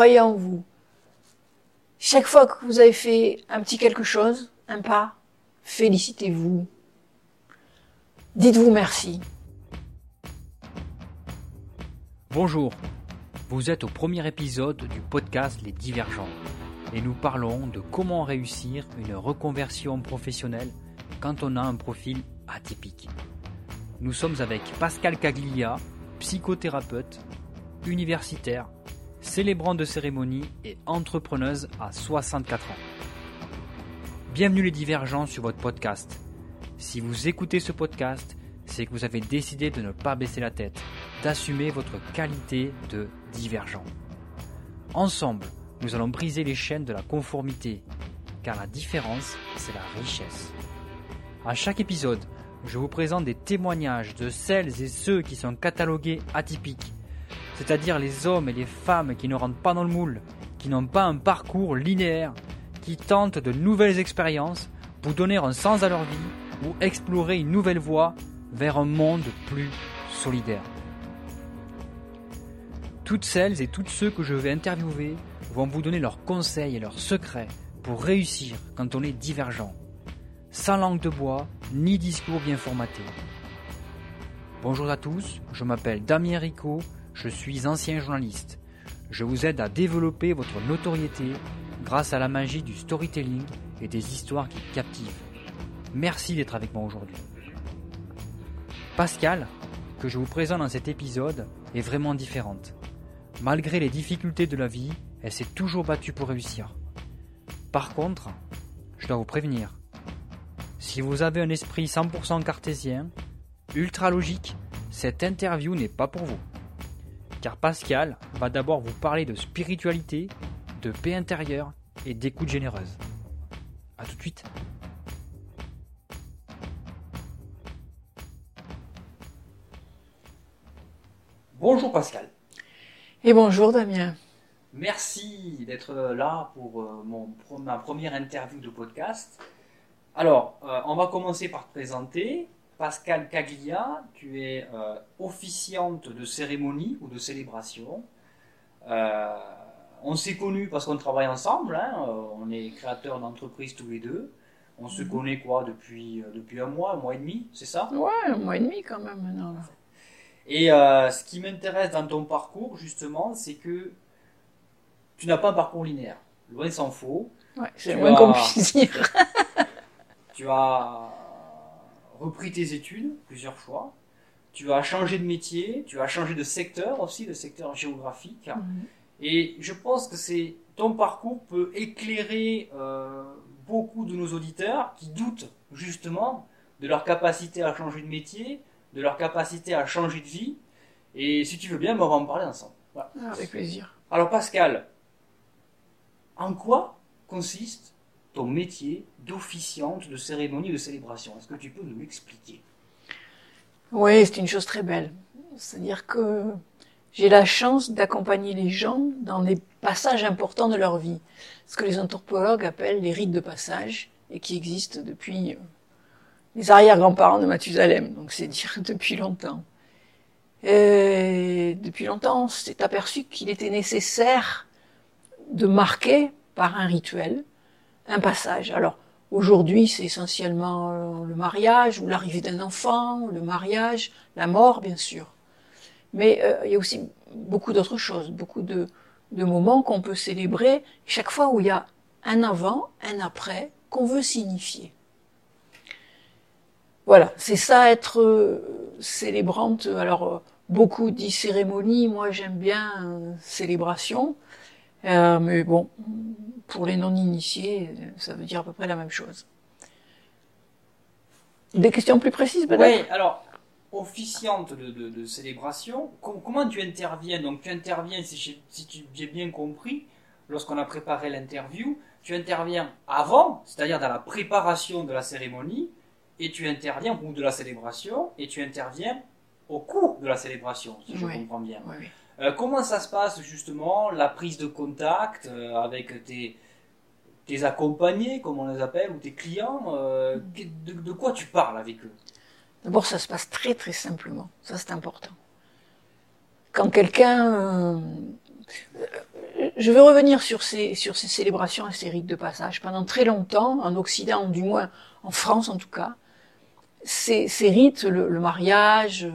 croyez en vous. Chaque fois que vous avez fait un petit quelque chose, un pas, félicitez-vous. Dites-vous merci. Bonjour, vous êtes au premier épisode du podcast Les Divergents et nous parlons de comment réussir une reconversion professionnelle quand on a un profil atypique. Nous sommes avec Pascal Caglia, psychothérapeute, universitaire, célébrant de cérémonie et entrepreneuse à 64 ans. Bienvenue les divergents sur votre podcast. Si vous écoutez ce podcast, c'est que vous avez décidé de ne pas baisser la tête, d'assumer votre qualité de divergent. Ensemble, nous allons briser les chaînes de la conformité, car la différence, c'est la richesse. À chaque épisode, je vous présente des témoignages de celles et ceux qui sont catalogués atypiques, c'est-à-dire les hommes et les femmes qui ne rentrent pas dans le moule, qui n'ont pas un parcours linéaire, qui tentent de nouvelles expériences pour donner un sens à leur vie ou explorer une nouvelle voie vers un monde plus solidaire. Toutes celles et tous ceux que je vais interviewer vont vous donner leurs conseils et leurs secrets pour réussir quand on est divergent, sans langue de bois ni discours bien formaté. Bonjour à tous, je m'appelle Damien Rico, je suis ancien journaliste. Je vous aide à développer votre notoriété grâce à la magie du storytelling et des histoires qui captivent. Merci d'être avec moi aujourd'hui. Pascal, que je vous présente dans cet épisode, est vraiment différente. Malgré les difficultés de la vie, elle s'est toujours battue pour réussir. Par contre, je dois vous prévenir, si vous avez un esprit 100% cartésien, ultra logique, cette interview n'est pas pour vous. Car Pascal va d'abord vous parler de spiritualité, de paix intérieure et d'écoute généreuse. A tout de suite. Bonjour Pascal. Et bonjour Damien. Merci d'être là pour euh, mon, ma première interview de podcast. Alors, euh, on va commencer par te présenter. Pascal Caglia, tu es euh, officiante de cérémonie ou de célébration. on s'est connus parce qu'on travaille ensemble, hein. on est créateurs d'entreprise tous les deux. On se Mhm. connaît quoi depuis, depuis un mois, un mois et demi, c'est ça? Ouais, un mois et demi quand même maintenant. Et euh, ce qui m'intéresse dans ton parcours, justement, c'est que tu n'as pas un parcours linéaire. Loin s'en faut. Ouais, c'est moins as- qu'on puisse dire. Tu as repris tes études plusieurs fois. Tu as changé de métier. Tu as changé de secteur aussi, de secteur géographique. Mhm. Et je pense que c'est ton parcours peut éclairer euh, beaucoup de nos auditeurs qui doutent justement de leur capacité à changer de métier, de leur capacité à changer de vie. Et si tu veux bien, ben, on va en parler ensemble. Voilà. Ah, Avec plaisir. Alors Pascal, en quoi consiste ton métier d'officiante de cérémonie de célébration Est-ce que tu peux nous l'expliquer? Oui, c'est une chose très belle. C'est-à-dire que j'ai la chance d'accompagner les gens dans les passages importants de leur vie. Ce que les anthropologues appellent les rites de passage et qui existent depuis euh, les arrière-grands-parents de Mathusalem. Donc c'est dire depuis longtemps. Et depuis longtemps, on s'est aperçu qu'il était nécessaire de marquer par un rituel un passage. Alors aujourd'hui, c'est essentiellement euh, le mariage ou l'arrivée d'un enfant, le mariage, la mort, bien sûr. Mais euh, il y a aussi beaucoup d'autres choses, beaucoup de, moments qu'on peut célébrer chaque fois où il y a un avant, un après qu'on veut signifier. Voilà, c'est ça être euh, célébrante. Alors beaucoup disent cérémonie, moi j'aime bien célébration, Euh, mais bon, pour les non-initiés, ça veut dire à peu près la même chose. Des questions plus précises peut-être? Oui, alors, officiante de, de- de célébration, com- comment tu interviens? Donc tu interviens, si j'ai bien compris, lorsqu'on a préparé l'interview, tu interviens avant, c'est-à-dire dans la préparation de la cérémonie, et tu interviens, ou de la célébration, et tu interviens au cours de la célébration, si je Oui. comprends bien. Oui, oui. Euh, comment ça se passe justement, la prise de contact euh, avec tes, accompagnés, comme on les appelle, ou tes clients euh, de, quoi tu parles avec eux? D'abord, ça se passe très très simplement. Ça, c'est important. Quand quelqu'un... je veux revenir sur ces, sur ces célébrations et ces rites de passage. Pendant très longtemps, en Occident, du moins en France en tout cas, ces, rites, le, mariage,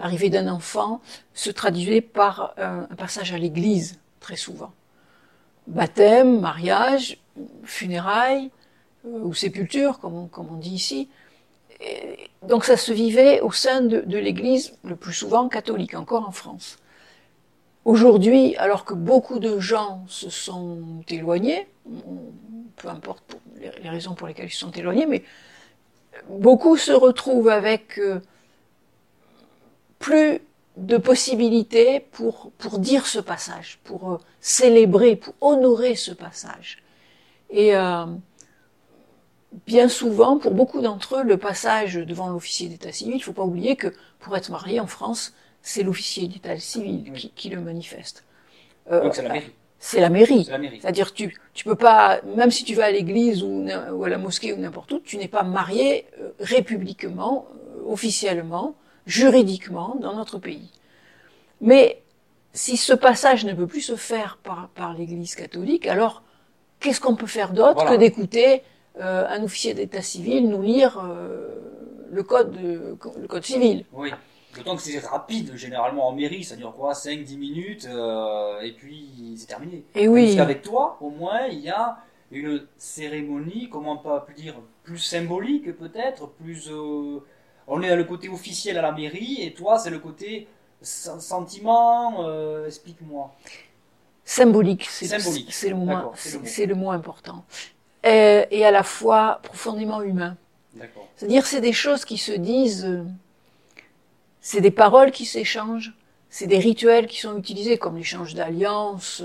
l'arrivée d'un enfant, se traduisaient par un, passage à l'église, très souvent. Baptême, mariage, funérailles euh, ou sépulture, comme on, dit ici. donc ça se vivait au sein de, de l'église, le plus souvent catholique, encore en France. Aujourd'hui, alors que beaucoup de gens se sont éloignés, peu importe les raisons pour lesquelles ils se sont éloignés, mais beaucoup se retrouvent avec euh, plus de possibilités pour, pour dire ce passage, pour euh, célébrer, pour honorer ce passage. Et euh, bien souvent, pour beaucoup d'entre eux, le passage devant l'officier d'état civil, il ne faut pas oublier que pour être marié en France, c'est l'officier d'état civil qui, le manifeste. Donc c'est la mairie. C'est la mairie. C'est-à-dire tu tu peux pas, même si tu vas à l'église ou, à la mosquée ou n'importe où, tu n'es pas marié euh, républiquement, euh, officiellement, juridiquement dans notre pays. Mais si ce passage ne peut plus se faire par, par l'Église catholique, alors qu'est-ce qu'on peut faire d'autre que d'écouter euh, un officier d'état civil nous lire le code le code civil? Oui. D'autant que c'est rapide, généralement en mairie, ça dure quoi 5-10 minutes, euh, et puis c'est terminé. Et oui. Parce qu'avec toi, au moins, il y a une cérémonie, comment pas plus dire, plus symbolique peut-être, plus... Euh, on est à le côté officiel à la mairie, et toi, c'est le côté sentiment, euh, explique-moi. Symbolique, c'est symbolique. C'est le, mot, c'est le, mot important. Et, et, à la fois profondément humain. C'est-à-dire, c'est des choses qui se disent c'est des paroles qui s'échangent, c'est des rituels qui sont utilisés, comme l'échange d'alliances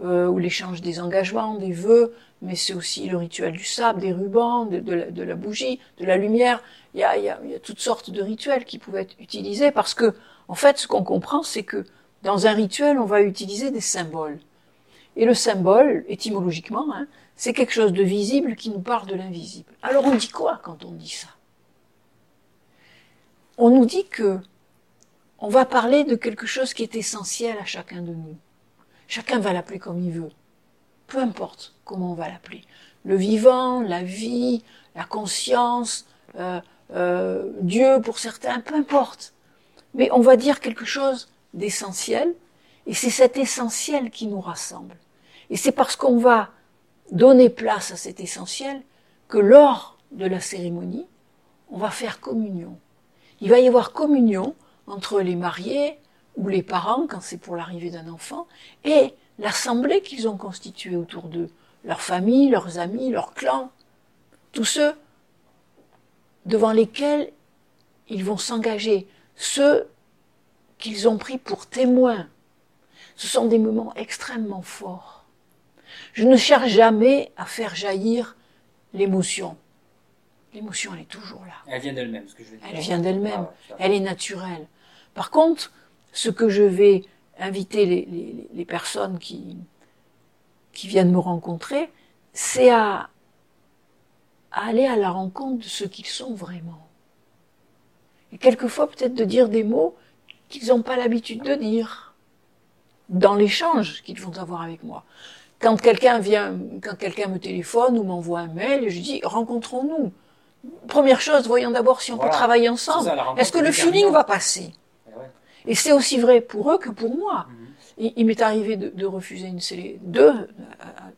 euh, ou l'échange des engagements, des vœux, mais c'est aussi le rituel du sable, des rubans, de, la, bougie, de la lumière. Il y, a, y a, y a toutes sortes de rituels qui pouvaient être utilisés parce que, en fait, ce qu'on comprend, c'est que dans un rituel, on va utiliser des symboles. Et le symbole, étymologiquement, hein, c'est quelque chose de visible qui nous parle de l'invisible. Alors on dit quoi quand on dit ça? On nous dit que on va parler de quelque chose qui est essentiel à chacun de nous. Chacun va l'appeler comme il veut. Peu importe comment on va l'appeler. Le vivant, la vie, la conscience, euh, euh, Dieu pour certains, peu importe. Mais on va dire quelque chose d'essentiel, et c'est cet essentiel qui nous rassemble. Et c'est parce qu'on va donner place à cet essentiel que lors de la cérémonie, on va faire communion. Il va y avoir communion entre les mariés ou les parents quand c'est pour l'arrivée d'un enfant et l'assemblée qu'ils ont constituée autour d'eux, leur famille, leurs amis, leurs clans, tous ceux devant lesquels ils vont s'engager, ceux qu'ils ont pris pour témoins. Ce sont des moments extrêmement forts. Je ne cherche jamais à faire jaillir l'émotion. L'émotion, elle est toujours là. Elle vient d'elle-même, ce que je veux dire. Elle vient d'elle-même. Ah elle est naturelle. Par contre, ce que je vais inviter les, les, personnes qui, qui viennent me rencontrer, c'est à, à aller à la rencontre de ce qu'ils sont vraiment. Et quelquefois peut-être de dire des mots qu'ils n'ont pas l'habitude de dire dans l'échange qu'ils vont avoir avec moi. Quand quelqu'un vient, quand quelqu'un me téléphone ou m'envoie un mail, je dis rencontrons-nous. Première chose, voyons d'abord si on peut travailler ensemble. Est-ce que le feeling va passer? Et c'est aussi vrai pour eux que pour moi. Mhm. Il, m'est arrivé de, refuser une deux,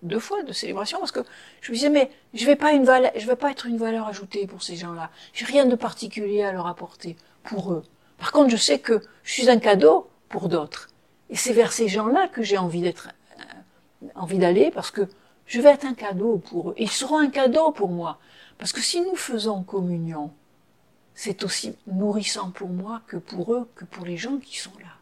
deux fois de célébration parce que je me disais mais je je vais pas être une valeur ajoutée pour ces gens-là. J'ai rien de particulier à leur apporter pour eux. Par contre, je sais que je suis un cadeau pour d'autres. Et c'est vers ces gens-là que j'ai envie d'être, euh, envie d'aller parce que je vais être un cadeau pour eux. ils seront un cadeau pour moi. Parce que si nous faisons communion, c'est aussi nourrissant pour moi que pour eux, que pour les gens qui sont là.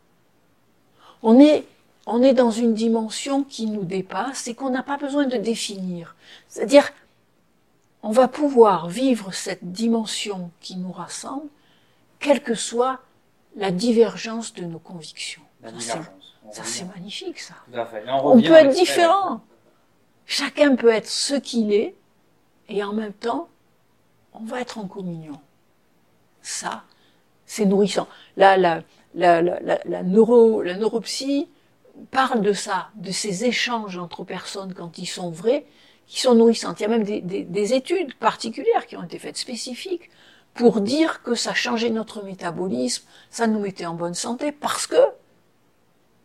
On est, on est dans une dimension qui nous dépasse et qu'on n'a pas besoin de définir. C'est-à-dire, on va pouvoir vivre cette dimension qui nous rassemble, quelle que soit la divergence de nos convictions. Ça, c'est magnifique, ça. On, on peut être différent. Chacun peut être ce qu'il est, et en même temps, on va être en communion. Ça, c'est nourrissant. Là, la, la, la, la, neuro, la neuropsie parle de ça, de ces échanges entre personnes quand ils sont vrais, qui sont nourrissantes. Il y a même des, des, des études particulières qui ont été faites spécifiques pour dire que ça changeait notre métabolisme, ça nous mettait en bonne santé, parce que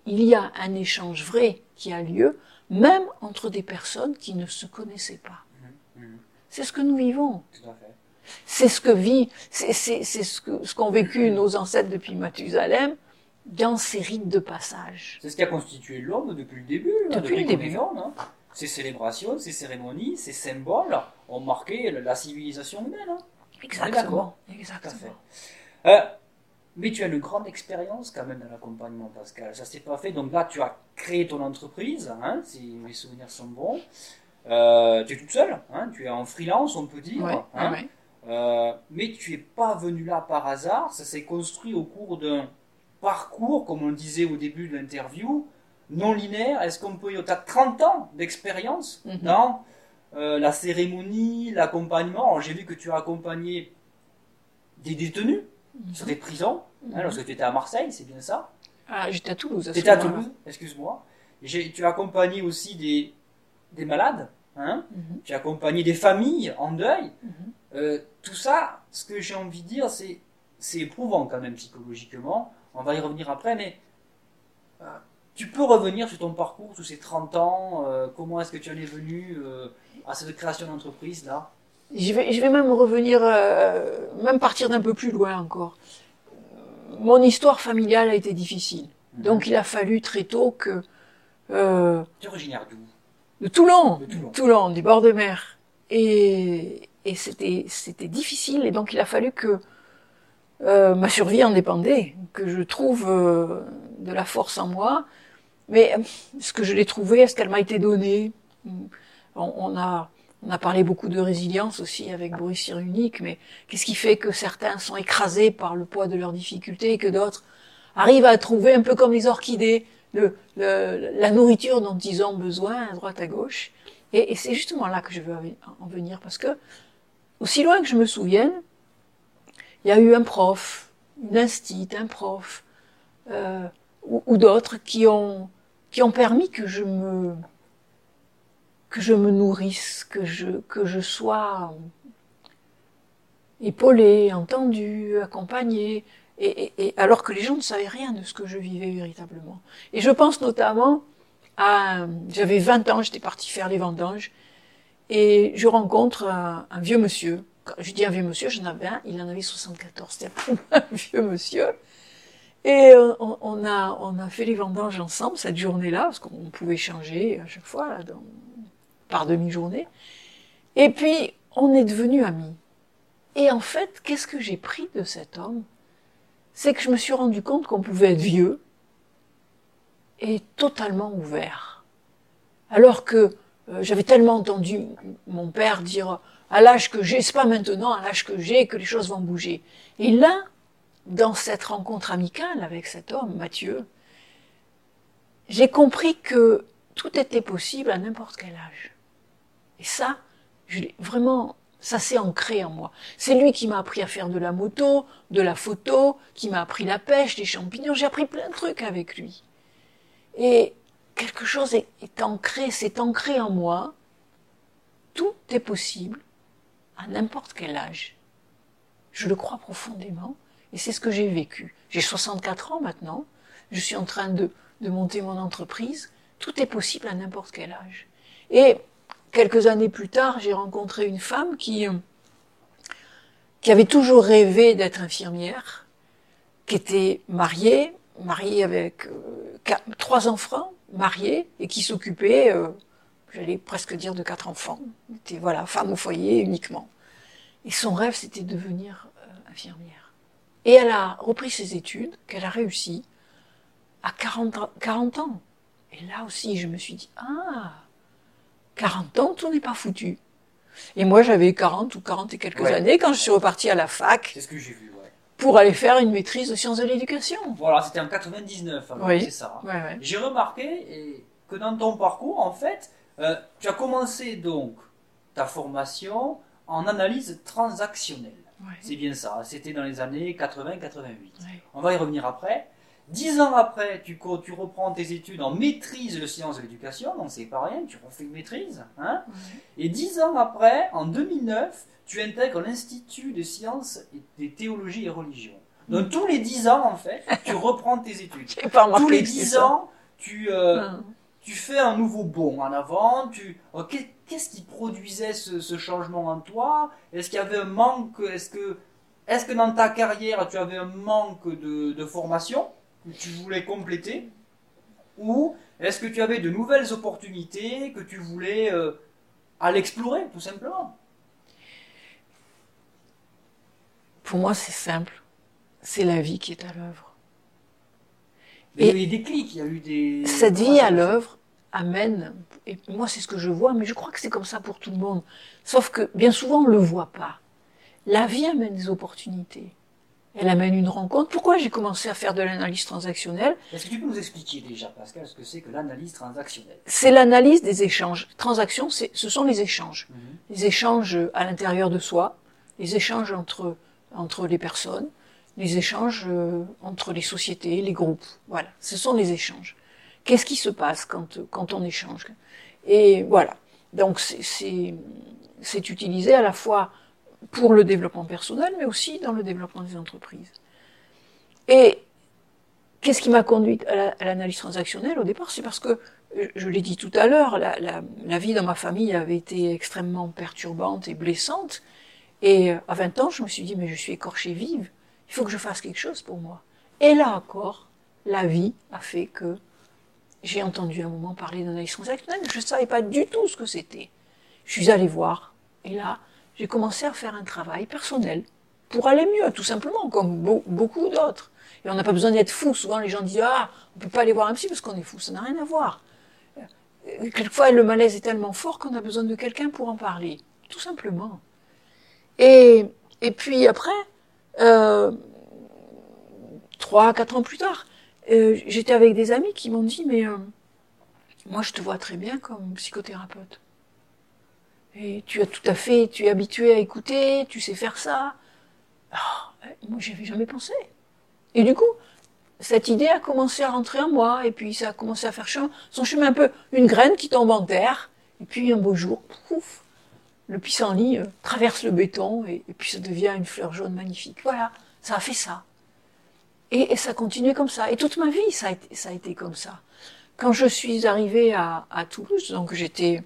il y a un échange vrai qui a lieu, même entre des personnes qui ne se connaissaient pas. C'est ce que nous vivons. C'est ce que vit, c'est ce que ce qu'ont vécu nos ancêtres depuis Mathusalem dans ces rites de passage. C'est ce qui a constitué l'homme depuis le début. hein, Depuis le début. hein. Ces célébrations, ces cérémonies, ces symboles ont marqué la civilisation humaine. hein. Exactement. Exactement. Euh, mais tu as une grande expérience quand même dans l'accompagnement, Pascal. Ça s'est pas fait. Donc là, tu as créé ton entreprise, hein, si mes souvenirs sont bons. Euh, tu es toute seule, hein, tu es en freelance, on peut dire. Ouais, hein. ouais. Euh, mais tu es pas venu là par hasard. Ça s'est construit au cours d'un parcours, comme on le disait au début de l'interview, non linéaire. Est-ce qu'on peut. Tu as 30 ans d'expérience Mhm. dans euh, la cérémonie, l'accompagnement? J'ai vu que tu as accompagné des détenus sur des prisons, hein, lorsque tu étais à Marseille, c'est bien ça? Ah, j'étais à Toulouse. Tu étais à. Toulouse, excuse-moi. Tu as accompagné aussi des, des malades, hein Mhm. tu as accompagné des familles en deuil. Mhm. Euh, tout ça, ce que j'ai envie de dire, c'est c'est éprouvant quand même psychologiquement. On va y revenir après, mais euh, tu peux revenir sur ton parcours, tous ces 30 ans, euh, comment est-ce que tu en es venu à cette création d'entreprise là? Je vais, je vais même revenir, même partir d'un peu plus loin encore. Mon histoire familiale a été difficile. Donc il a fallu très tôt que Tu es originaire d'où? de Toulon, De Toulon. du bord de mer, et, et c'était c'était difficile. Et donc il a fallu que euh, ma survie en dépendait, que je trouve euh, de la force en moi. Mais euh, est-ce que je l'ai trouvé Est-ce qu'elle m'a été donnée? On, on a on a parlé beaucoup de résilience aussi avec Boris Cyrulnik, mais qu'est-ce qui fait que certains sont écrasés par le poids de leurs difficultés et que d'autres arrivent à trouver, un peu comme les orchidées, le, le- la nourriture dont ils ont besoin à droite à gauche? Et, et c'est justement là que je veux en venir, parce que, aussi loin que je me souvienne, il y a eu un prof, une instite, un prof, euh, ou, d'autres qui ont, permis que je me, nourrisse, que je, sois épaulée, entendue, accompagnée, alors que les gens ne savaient rien de ce que je vivais véritablement. Et je pense notamment à, j'avais 20 ans, j'étais partie faire les vendanges, et je rencontre un, vieux monsieur. Quand je dis un vieux monsieur, j'en avais un, il en avait 74, c'était un vieux monsieur. Et euh, on, a, on a fait les vendanges ensemble cette journée-là, parce qu'on pouvait changer à chaque fois, par demi-journée. Et puis, on est devenus amis. Et en fait, qu'est-ce que j'ai pris de cet homme? C'est que je me suis rendu compte qu'on pouvait être vieux et totalement ouvert. Alors que euh, j'avais tellement entendu mon père dire à l'âge que j'ai, c'est pas maintenant, à l'âge que j'ai, que les choses vont bouger. Et là, dans cette rencontre amicale avec cet homme, Mathieu, j'ai compris que tout était possible à n'importe quel âge. Et ça, je vraiment, ça s'est ancré en moi. C'est lui qui m'a appris à faire de la moto, de la photo, qui m'a appris la pêche, les champignons. J'ai appris plein de trucs avec lui. Et quelque chose est, ancré, c'est ancré en moi. Tout est possible à n'importe quel âge. Je le crois profondément et c'est ce que j'ai vécu. J'ai 64 ans maintenant. Je suis en train de, de monter mon entreprise. Tout est possible à n'importe quel âge. Et quelques années plus tard, j'ai rencontré une femme qui, euh, qui avait toujours rêvé d'être infirmière, qui était mariée, mariée avec euh, trois enfants, mariée, et qui s'occupait, euh, j'allais presque dire, de quatre enfants. Elle était, voilà, femme au foyer uniquement. Et son rêve, c'était de devenir euh, infirmière. Et elle a repris ses études, qu'elle a réussi, à 40, ans- 40 ans. Et là aussi, je me suis dit, ah, 40 ans, tout n'est pas foutu. Et moi, j'avais 40 ou 40 et quelques Ouais. années quand je suis repartie à la fac C'est ce que j'ai vu. Pour aller faire une maîtrise de sciences de l'éducation. Voilà, c'était en 99, alors, Oui. c'est ça. Ouais, ouais. J'ai remarqué et, que dans ton parcours, en fait, euh, tu as commencé donc ta formation en analyse transactionnelle. Ouais. C'est bien ça, c'était dans les années 80-88. Ouais. On va y revenir après. Dix ans après, tu, reprends tes études en maîtrise de sciences de l'éducation, donc c'est pas rien, tu refais une maîtrise. Hein et dix ans après, en 2009, tu intègres l'Institut de sciences et des théologies et religions. Donc tous les dix ans, en fait, tu reprends tes études. Tous les dix ans, tu, euh, Hum. tu fais un nouveau bond en avant. Tu, oh, qu'est- qu'est-ce qui produisait ce, ce changement en toi? Est-ce qu'il y avait un manque? Est-ce que, est-ce que dans ta carrière, tu avais un manque de, de formation? Tu voulais compléter Ou est-ce que tu avais de nouvelles opportunités que tu voulais euh, aller explorer, tout simplement? Pour moi, c'est simple. C'est la vie qui est à l'œuvre. Il y a Et- eu des clics, il y a eu des... Cette vie à l'œuvre amène, et moi c'est ce que je vois, mais je crois que c'est comme ça pour tout le monde. Sauf que bien souvent on ne le voit pas. La vie amène des opportunités. Elle amène une rencontre. Pourquoi j'ai commencé à faire de l'analyse transactionnelle Est-ce que tu peux nous expliquer déjà, Pascal, ce que c'est que l'analyse transactionnelle? C'est l'analyse des échanges. Transaction, c'est, ce sont les échanges. Mhm. Les échanges à l'intérieur de soi, les échanges entre, entre les personnes, les échanges euh, entre les sociétés, les groupes. Voilà, ce sont les échanges. Qu'est-ce qui se passe quand, quand on échange? Et voilà. Donc c'est utilisé à la fois pour le développement personnel, mais aussi dans le développement des entreprises. Et qu'est-ce qui m'a conduite à la- à l'analyse transactionnelle au départ? C'est parce que, euh, je l'ai dit tout à l'heure, la vie dans ma famille avait été extrêmement perturbante et blessante. Et euh, à 20 ans, je me suis dit, mais je suis écorchée vive, il faut que je fasse quelque chose pour moi. Et là encore, la vie a fait que j'ai entendu un moment parler d'analyse transactionnelle, je ne savais pas du tout ce que c'était. Je suis allée voir, et là, j'ai commencé à faire un travail personnel pour aller mieux, tout simplement, comme beau- beaucoup d'autres. Et on n'a pas besoin d'être fou. Souvent, les gens disent Ah, on peut pas aller voir un psy parce qu'on est fou. Ça n'a rien à voir. Euh, Quelquefois, le malaise est tellement fort qu'on a besoin de quelqu'un pour en parler. Tout simplement. Et, et puis après, euh, trois, quatre ans plus tard, euh, j'étais avec des amis qui m'ont dit Mais euh, moi, je te vois très bien comme psychothérapeute. Tu as tout à fait, tu es habitué à écouter, tu sais faire ça. Ah, moi, j'y avais jamais pensé. Et du coup, cette idée a commencé à rentrer en moi, et puis ça a commencé à faire son chemin un peu, une graine qui tombe en terre, et puis un beau jour, pouf, le pissenlit euh, traverse le béton, et, puis ça devient une fleur jaune magnifique. Voilà, ça a fait ça. Et, et ça a continué comme ça. Et toute ma vie, ça a été, comme ça. Quand je suis arrivée à, à Toulouse, donc j'étais,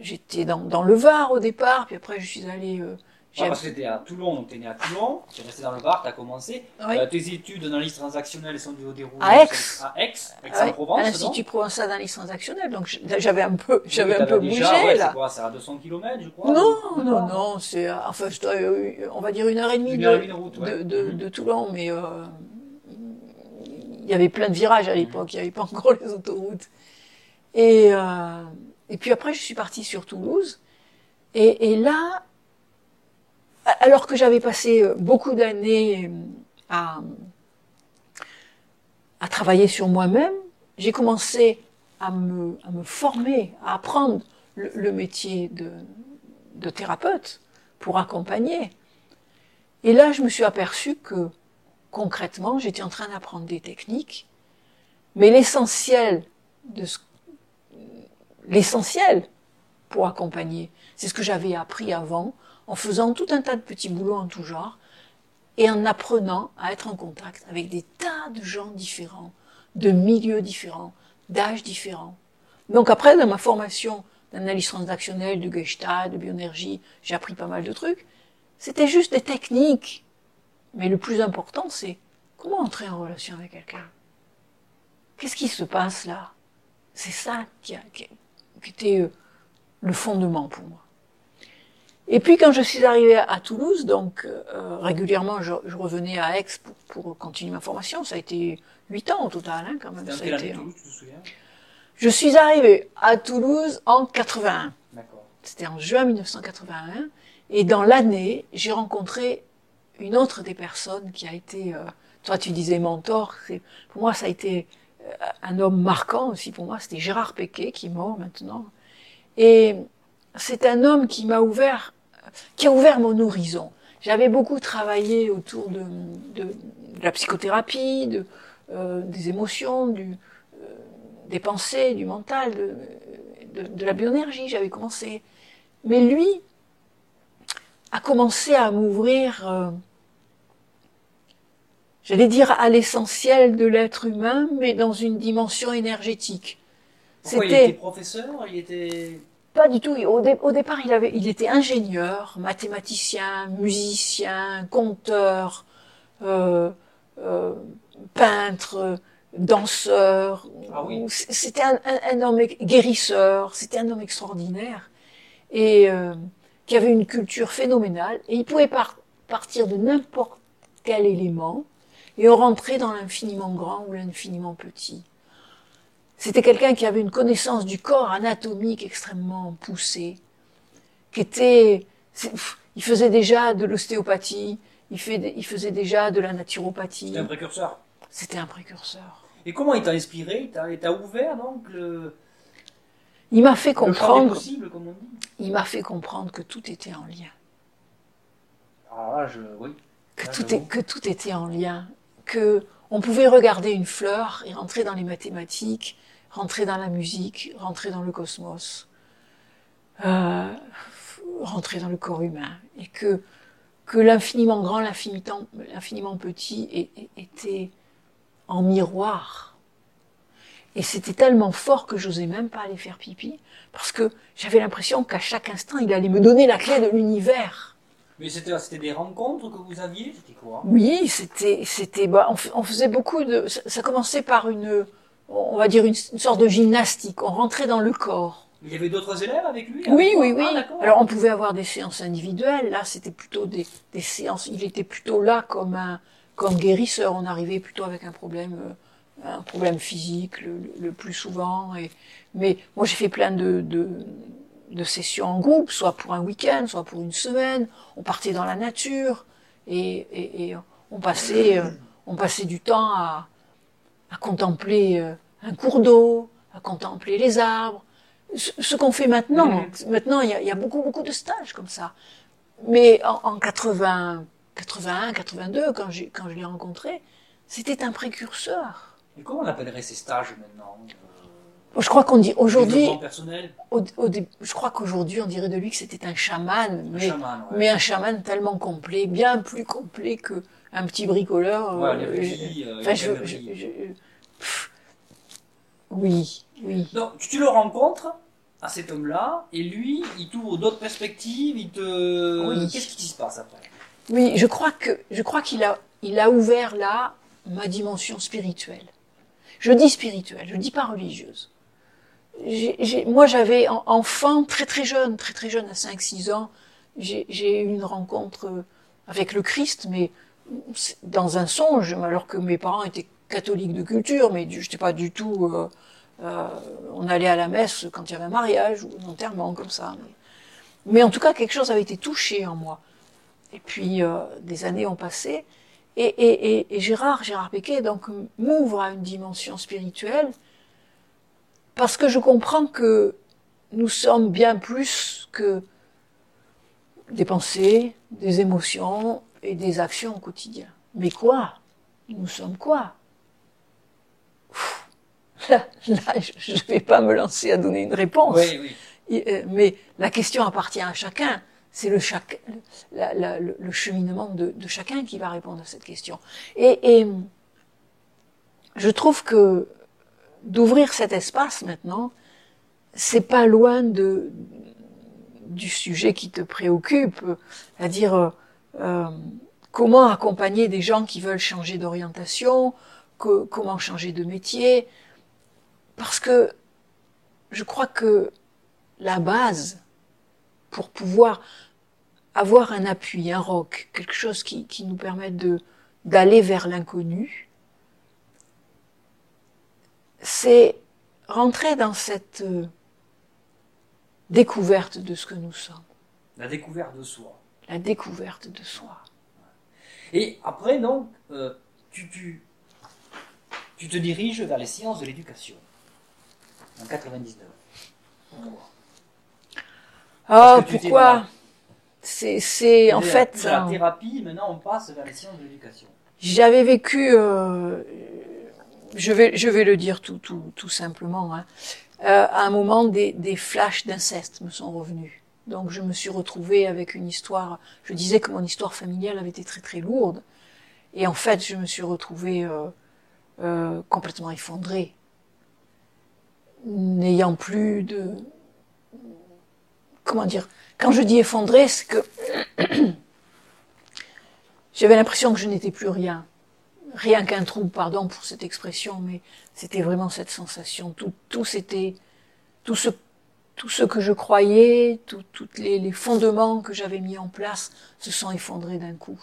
j'étais dans, dans le Var au départ, puis après je suis allée, euh, Ah, parce que à Toulon, donc tu es né à Toulon, tu es resté dans le Var, tu as commencé. Oui. Euh, tes études d'analyse transactionnelle sont du déroulées À Aix. À Aix, Ouais, Aix-en-Provence. à l'Institut provincial d'analyse transactionnelle, donc j'avais un peu, Oui, j'avais un peu déjà, bougé ouais, là. C'est quoi, c'est à 200 km, je crois Non, ou- non, non, c'est, euh, enfin, je dois, euh, on va dire une heure et demie Une de, heure et demie de route, ouais. de, de, Mhm. de Toulon, mais euh, il y avait plein de virages à l'époque, il n'y avait pas encore les autoroutes. Et, euh, et puis après, je suis partie sur Toulouse, et, là, alors que j'avais passé euh, beaucoup d'années à, à travailler sur moi-même, j'ai commencé à me, former, à apprendre le, métier de, de thérapeute pour accompagner. Et là, je me suis aperçu que concrètement, j'étais en train d'apprendre des techniques, mais l'essentiel de ce, l'essentiel pour accompagner, c'est ce que j'avais appris avant, en faisant tout un tas de petits boulots en tout genre, et en apprenant à être en contact avec des tas de gens différents, de milieux différents, d'âges différents. Donc après, dans ma formation d'analyse transactionnelle, de Gestalt, de bioénergie, j'ai appris pas mal de trucs. C'était juste des techniques. Mais le plus important, c'est comment entrer en relation avec quelqu'un. Qu'est-ce qui se passe là? C'est ça qui, a, qui, qui était euh, le fondement pour moi. Et puis quand je suis arrivée à Toulouse, donc euh, régulièrement je, je, revenais à Aix pour, pour, continuer ma formation. Ça a été huit ans au total, hein, quand même. Ça a été, Toulouse, tu te souviens? Je suis arrivée à Toulouse en 81. D'accord. C'était en juin 1981. Et dans l'année, j'ai rencontré une autre des personnes qui a été, euh, toi tu disais mentor, pour moi ça a été un homme marquant aussi pour moi, c'était Gérard Péquet qui est mort maintenant. Et c'est un homme qui m'a ouvert, qui a ouvert mon horizon. J'avais beaucoup travaillé autour de, la psychothérapie, euh, des émotions, euh, des pensées, du mental, de la bioénergie. J'avais commencé. Mais lui a commencé à m'ouvrir, euh, j'allais dire, à l'essentiel de l'être humain, mais dans une dimension énergétique. Pourquoi il était professeur Il était pas du tout. Au, dé- au départ, il avait, il était ingénieur, mathématicien, musicien, conteur, euh, euh, peintre, danseur. Ah oui. C'était un, un, un homme guérisseur. C'était un homme extraordinaire et euh, qui avait une culture phénoménale. Et il pouvait par- partir de n'importe quel élément et on rentrait dans l'infiniment grand ou l'infiniment petit. C'était quelqu'un qui avait une connaissance du corps anatomique extrêmement poussée, qui était, il faisait déjà de l'ostéopathie, il, fait, il faisait déjà de la naturopathie. C'était un précurseur. C'était un précurseur. Et comment il t'a inspiré? Il t'a- ouvert donc le, Il m'a fait comprendre, possibles, comme on dit il m'a fait comprendre que tout était en lien, Alors là, je, oui. que Ah, tout, j'avoue. est, que tout était en lien, on pouvait regarder une fleur et rentrer dans les mathématiques, rentrer dans la musique, rentrer dans le cosmos, euh, rentrer dans le corps humain, et que que l'infiniment grand, l'infiniment, petit était en miroir. Et c'était tellement fort que j'osais même pas aller faire pipi, parce que j'avais l'impression qu'à chaque instant, il allait me donner la clé de l'univers. Mais c'était c'était des rencontres que vous aviez? C'était quoi? Oui, c'était, c'était, bah, on, faisait beaucoup de, ça, ça commençait par une, on va dire une, une sorte de gymnastique. On rentrait dans le corps. Il y avait d'autres élèves avec lui? Oui, avec oui, oui. Ah, d'accord. Alors on pouvait avoir des séances individuelles. Là, c'était plutôt des, des séances. Il était plutôt là comme un, comme guérisseur. On arrivait plutôt avec un problème, euh, un problème physique le plus souvent. Et, mais moi, j'ai fait plein de, de, de sessions en groupe, soit pour un week-end, soit pour une semaine. On partait dans la nature et, et, et on passait, euh, on passait du temps à, à contempler euh, un cours d'eau, à contempler les arbres. Ce, ce qu'on fait maintenant, Mhm. maintenant il y a, il y a beaucoup beaucoup de stages comme ça. Mais en, en 80, 81, 82, quand j'ai quand je l'ai rencontré, c'était un précurseur. Et comment on appellerait ces stages maintenant? Je crois qu'on dit aujourd'hui, au, au je crois qu'aujourd'hui on dirait de lui que c'était un chaman, Un mais, chaman, ouais. mais un chaman tellement complet, bien plus complet que un petit bricoleur. Ouais, euh, les je- régies, euh, enfin, les je, galeries. je- je- pff. oui, oui. Donc, tu, tu le rencontres à cet homme-là, et lui, il t'ouvre d'autres perspectives, il te... Oui. Qu'est-ce qui se passe après? Oui, je crois que je crois qu'il a il a ouvert là ma dimension spirituelle. Je dis spirituelle, je dis pas religieuse. J'ai- j'ai- moi, j'avais en- enfant très très jeune, très très jeune, à 5-6 ans, j'ai eu une rencontre euh, avec le Christ, mais dans un songe, alors que mes parents étaient catholiques de culture, mais je n'étais pas du tout. euh, euh, on allait à la messe quand il y avait un mariage ou un enterrement comme ça. Mais, mais en tout cas, quelque chose avait été touché en moi. Et puis euh, des années ont passé, et, et, et, et Gérard, Gérard Péquet, donc m'ouvre à une dimension spirituelle parce que je comprends que nous sommes bien plus que des pensées, des émotions et des actions au quotidien. Mais quoi? Nous sommes quoi? Là, là, je ne vais pas me lancer à donner une réponse. Oui, oui. Euh, Mais la question appartient à chacun. C'est le, chac- la- la- le, le cheminement de, de chacun qui va répondre à cette question. Et, et je trouve que d'ouvrir cet espace maintenant, c'est pas loin de du sujet qui te préoccupe, c'est-à-dire euh, comment accompagner des gens qui veulent changer d'orientation, comment changer de métier, parce que je crois que la base pour pouvoir avoir un appui, un roc, quelque chose qui, nous permette d'aller vers l'inconnu, c'est rentrer dans cette euh, découverte de ce que nous sommes, La découverte de soi. la découverte de soi. Et après, donc, euh, tu, tu, tu te diriges vers les sciences de l'éducation. En 99. Pourquoi? T'es pourquoi? C'est, en fait, de la thérapie, maintenant on passe vers les sciences de l'éducation. j'avais vécu euh, je vais, le dire tout simplement. Hein. Euh, à un moment, des, des flashs d'inceste me sont revenus. Donc je me suis retrouvée avec une histoire. Je disais que mon histoire familiale avait été très très lourde, et en fait, je me suis retrouvée euh, euh, complètement effondrée, n'ayant plus de comment dire. Quand je dis effondrée, c'est que j'avais l'impression que je n'étais plus rien rien qu'un trou, pardon pour cette expression, mais c'était vraiment cette sensation. Tout, tout c'était, tout ce, tout ce que je croyais, tous les, les, fondements que j'avais mis en place se sont effondrés d'un coup.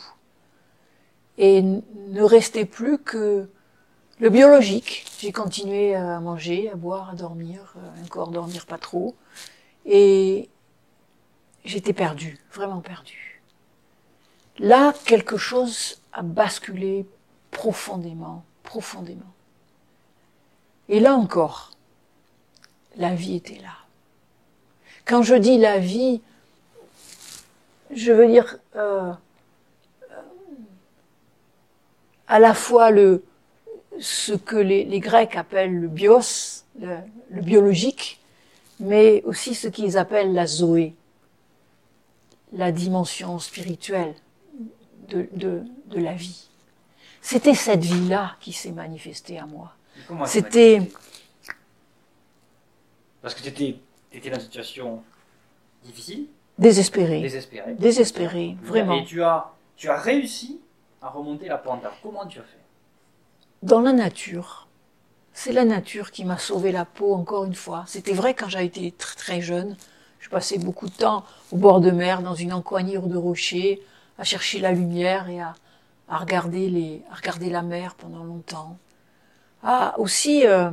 Et ne restait plus que le biologique. J'ai continué à manger, à boire, à dormir, euh, encore dormir pas trop. Et j'étais perdue, vraiment perdue. Là, quelque chose a basculé profondément, profondément. Et là encore, la vie était là. Quand je dis la vie, je veux dire euh, à la fois le ce que les, Grecs appellent le bios, le, biologique, mais aussi ce qu'ils appellent la zoé, la dimension spirituelle de la vie. C'était cette vie-là qui s'est manifestée à moi. C'était. Parce que tu étais, dans une situation difficile Désespérée. Désespérée. Désespérée, vraiment. Et tu as, tu as réussi à remonter la pente. Alors, comment tu as fait? Dans la nature. C'est la nature qui m'a sauvé la peau, encore une fois. C'était vrai quand j'ai été très, très jeune. Je passais beaucoup de temps au bord de mer, dans une encoignure de rochers, à chercher la lumière et à, à regarder les, à regarder la mer pendant longtemps. Ah, aussi, euh,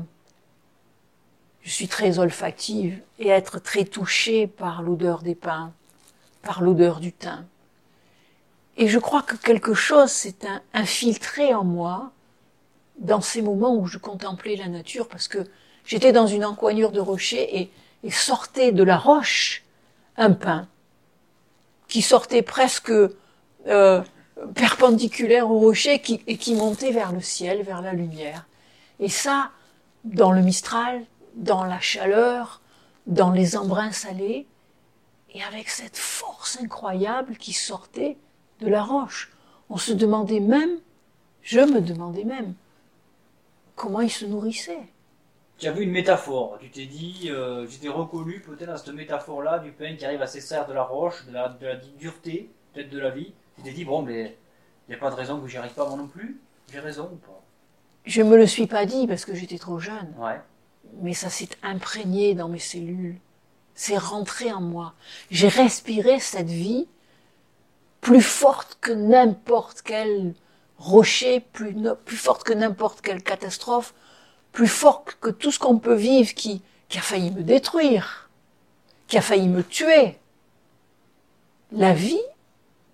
je suis très olfactive et être très touchée par l'odeur des pins, par l'odeur du thym. Et je crois que quelque chose s'est infiltré en moi dans ces moments où je contemplais la nature parce que j'étais dans une encoignure de rocher et, sortait de la roche un pin qui sortait presque euh, perpendiculaire au rocher et qui montait vers le ciel, vers la lumière. Et ça, dans le Mistral, dans la chaleur, dans les embruns salés, et avec cette force incroyable qui sortait de la roche. On se demandait même, je me demandais même, comment il se nourrissait. Tu as vu une métaphore, tu t'es dit, euh, j'étais reconnu peut-être dans cette métaphore-là du pain qui arrive à s'extraire de la roche, de la, de la dureté, peut-être de la vie, tu t'es dit, bon, mais il n'y a pas de raison que j'y arrive pas moi non plus J'ai raison ou pas? Je me le suis pas dit parce que j'étais trop jeune. Ouais. Mais ça s'est imprégné dans mes cellules. C'est rentré en moi. J'ai respiré cette vie plus forte que n'importe quel rocher, plus, plus forte que n'importe quelle catastrophe, plus forte que tout ce qu'on peut vivre qui, qui a failli me détruire, qui a failli me tuer. La vie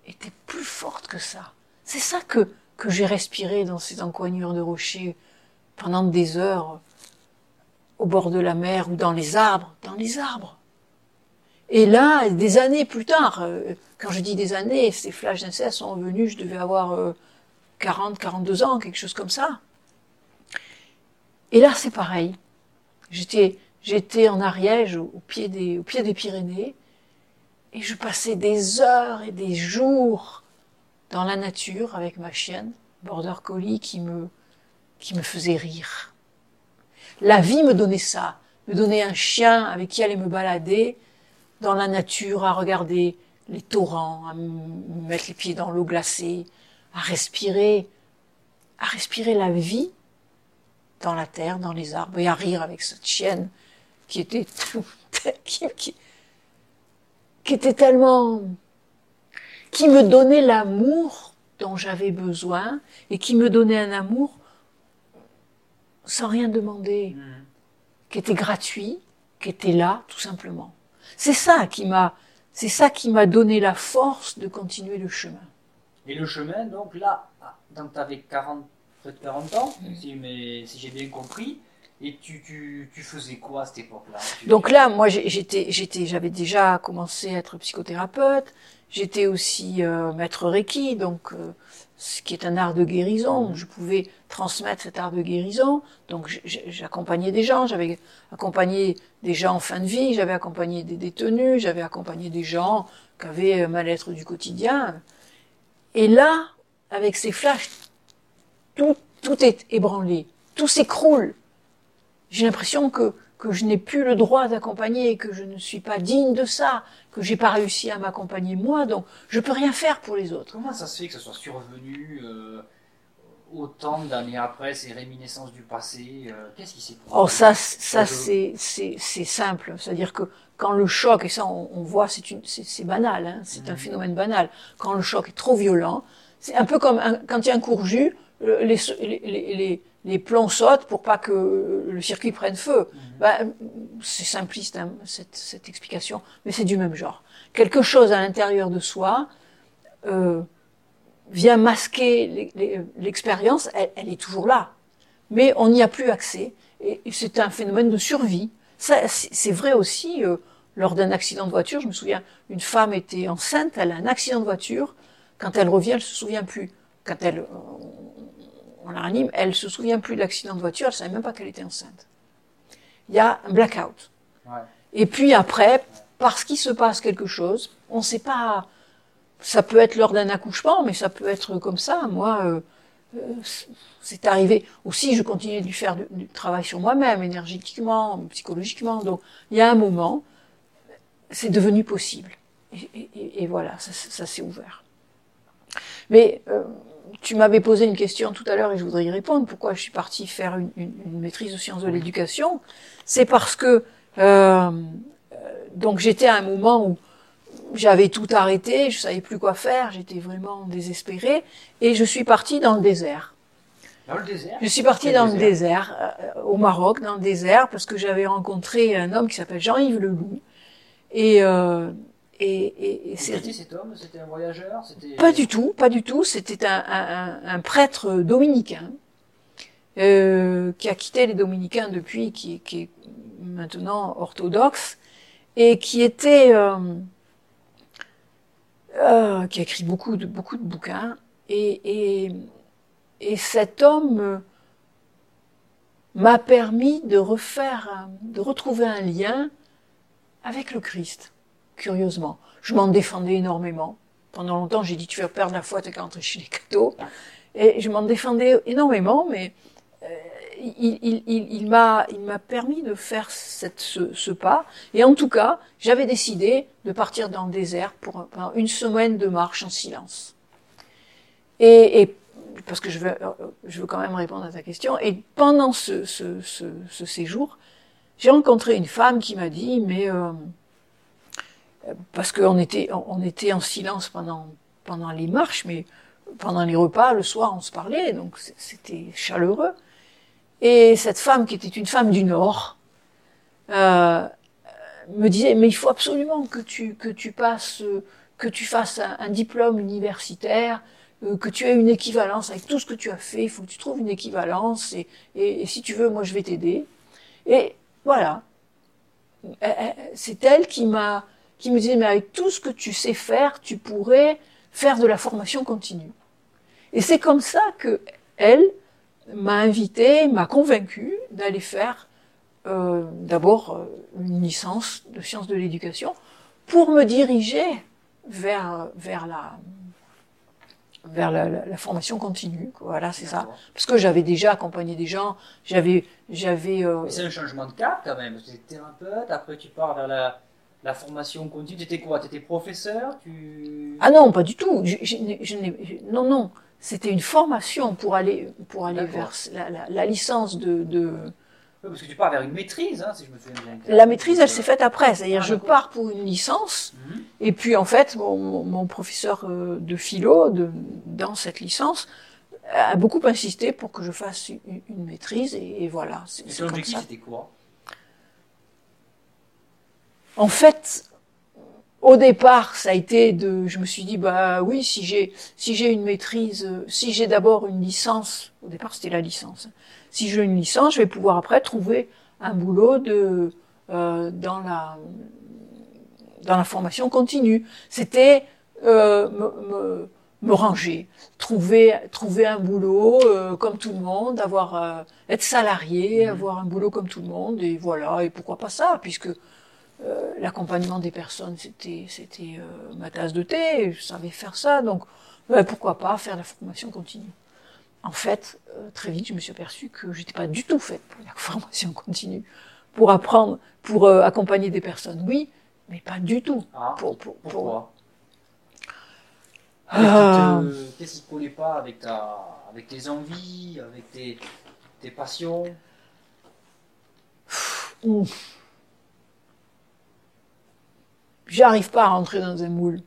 était plus forte que ça. C'est ça que, j'ai respiré dans ces encoignures de rochers pendant des heures au bord de la mer ou dans les arbres, dans les arbres. Et là, des années plus tard, euh, quand je dis des années, ces flashs d'inceste sont venus, je devais avoir 40, euh, 42 ans, quelque chose comme ça. Et là, c'est pareil. J'étais, j'étais en Ariège, au pied des Pyrénées, et je passais des heures et des jours dans la nature avec ma chienne, Border Collie, qui me, qui me faisait rire. La vie me donnait ça, me donnait un chien avec qui aller me balader dans la nature, à regarder les torrents, à me mettre les pieds dans l'eau glacée, à respirer, à respirer la vie dans la terre, dans les arbres, et à rire avec cette chienne qui était qui, qui, qui était tellement, qui me donnait l'amour dont j'avais besoin et qui me donnait un amour sans rien demander, mmh. qui était gratuit, qui était là, tout simplement. C'est ça qui m'a, c'est ça qui m'a donné la force de continuer le chemin. Et le chemin, donc là, donc tu avais 40, 40 ans, mmh. si, mais, si j'ai bien compris, et tu, tu, tu, faisais quoi à cette époque-là? Donc là, moi, j'étais, j'étais, j'avais déjà commencé à être psychothérapeute. j'étais aussi euh, maître Reiki, donc euh, ce qui est un art de guérison. Je pouvais transmettre cet art de guérison. Donc j'accompagnais des gens, j'avais accompagné des gens en fin de vie, j'avais accompagné des détenus, j'avais accompagné des gens qui avaient un mal-être du quotidien. Et là, avec ces flashs, tout, tout est ébranlé, tout s'écroule. J'ai l'impression que, que je n'ai plus le droit d'accompagner, que je ne suis pas digne de ça, que j'ai pas réussi à m'accompagner moi, donc je peux rien faire pour les autres. Comment ça se fait que ça soit survenu euh, autant d'années après, ces réminiscences du passé euh, Qu'est-ce qui s'est produit? Oh, ça, ça c'est, c'est, c'est simple. C'est-à-dire que quand le choc, et ça on, on voit, c'est, une, c'est, c'est banal, hein, c'est un Mhm. phénomène banal. Quand le choc est trop violent, c'est un peu comme un- quand il y a un courju, le- les, les, les, les, les plombs sautent pour pas que le circuit prenne feu. Mhm. Ben, c'est simpliste hein, cette, cette explication, mais c'est du même genre. Quelque chose à l'intérieur de soi euh, vient masquer l'expérience, elle, elle est toujours là, mais on n'y a plus accès. Et, et c'est un phénomène de survie. Ça, c'est c'est vrai aussi euh, lors d'un accident de voiture. Je me souviens, une femme était enceinte, elle a un accident de voiture. Quand elle revient, elle se souvient plus. Quand elle, on la ranime, elle se souvient plus de l'accident de voiture. Elle savait même pas qu'elle était enceinte. Il y a un blackout. Ouais. Et puis après, parce qu'il se passe quelque chose, on ne sait pas. Ça peut être lors d'un accouchement, mais ça peut être comme ça. Moi, euh, euh, c'est arrivé. Aussi, je continuais de lui faire du, du travail sur moi-même, énergétiquement, psychologiquement. Donc, il y a un moment, c'est devenu possible. Et, et- et voilà, ça, ça s'est ouvert. Mais euh, tu m'avais posé une question tout à l'heure et je voudrais y répondre. Pourquoi je suis partie faire une, une- une maîtrise de sciences de l'éducation? C'est parce que euh, euh, donc j'étais à un moment où j'avais tout arrêté, je savais plus quoi faire, j'étais vraiment désespérée et je suis partie dans le désert. Dans le désert? Je suis partie dans le désert? désert, euh, au Maroc, dans le désert, parce que j'avais rencontré un homme qui s'appelle Jean-Yves Leloup. Et, euh, et, et, et c'est C'était cet homme? C'était un voyageur? Pas du tout, pas du tout. C'était un, un, un- prêtre dominicain euh, qui a quitté les dominicains depuis, qui, qui est maintenant orthodoxe et qui était, euh, euh, qui a écrit beaucoup de beaucoup de bouquins. Et, et, et cet homme euh, m'a permis de refaire, de retrouver un lien avec le Christ. Curieusement, je m'en défendais énormément. Pendant longtemps, j'ai dit tu vas perdre la foi, t'es qu'à rentrer chez les cathos. Et je m'en défendais énormément, mais euh, il, m'a permis de faire ce, pas. Et en tout cas, j'avais décidé de partir dans le désert pour, une semaine de marche en silence. Et, parce que je veux, quand même répondre à ta question. Et pendant ce séjour, j'ai rencontré une femme qui m'a dit, mais euh, parce qu'on était, on était en silence pendant, pendant les marches, mais pendant les repas, le soir, on se parlait, donc c'était chaleureux. Et cette femme, qui était une femme du Nord, euh, me disait, mais il faut absolument que tu, que tu passes, que tu fasses un, diplôme universitaire, euh, que tu aies une équivalence avec tout ce que tu as fait, il faut que tu trouves une équivalence, et, et, si tu veux, moi je vais t'aider. Et voilà. C'est elle qui m'a, qui me disait, mais avec tout ce que tu sais faire, tu pourrais faire de la formation continue. Et c'est comme ça que elle m'a invité, m'a convaincu d'aller faire euh, d'abord euh, une licence de sciences de l'éducation pour me diriger vers vers la vers la, la- la formation continue. Voilà, c'est ça. Parce que j'avais déjà accompagné des gens, j'avais j'avais euh, c'est un changement de cap quand même. Tu es thérapeute, après tu pars vers la, la formation continue. Tu étais quoi? Tu étais professeur? Tu... Ah non, pas du tout. Je, je je non, non. C'était une formation pour aller, pour aller vers la, la- la licence de, de... Oui, parce que tu pars vers une maîtrise, hein, si je me souviens bien. La maîtrise, elle s'est faite après. C'est-à-dire, Ah, je pars pour une licence, Mhm. et puis en fait, mon, mon- mon professeur euh, de philo, de, dans cette licence, a beaucoup insisté pour que je fasse une, une maîtrise, et, et voilà. C'est Et c'est ton comme objectif, ça. c'était quoi? En fait, au départ, ça a été de, je me suis dit, bah oui, si j'ai, si j'ai une maîtrise, euh, si j'ai d'abord une licence, au départ c'était la licence, si j'ai une licence, je vais pouvoir après trouver un boulot de, euh, dans la, dans la formation continue. C'était euh, me, me, me ranger, trouver trouver un boulot euh, comme tout le monde, avoir euh, être salarié, Mhm. avoir un boulot comme tout le monde et voilà et pourquoi pas ça puisque euh, l'accompagnement des personnes c'était c'était euh, ma tasse de thé, je savais faire ça donc ben, pourquoi pas faire la formation continue. En fait, euh, très vite, je me suis aperçue que j'étais pas du tout faite pour la formation continue, pour apprendre, pour accompagner des personnes, oui, mais pas du tout. Ah, Pour, pour, pour- pourquoi? Ah. Qu'est-ce qui te- Qu'est-ce qui ne collait pas avec, ta, avec tes envies, avec tes, tes passions? Ouf. J'arrive pas à rentrer dans un moule.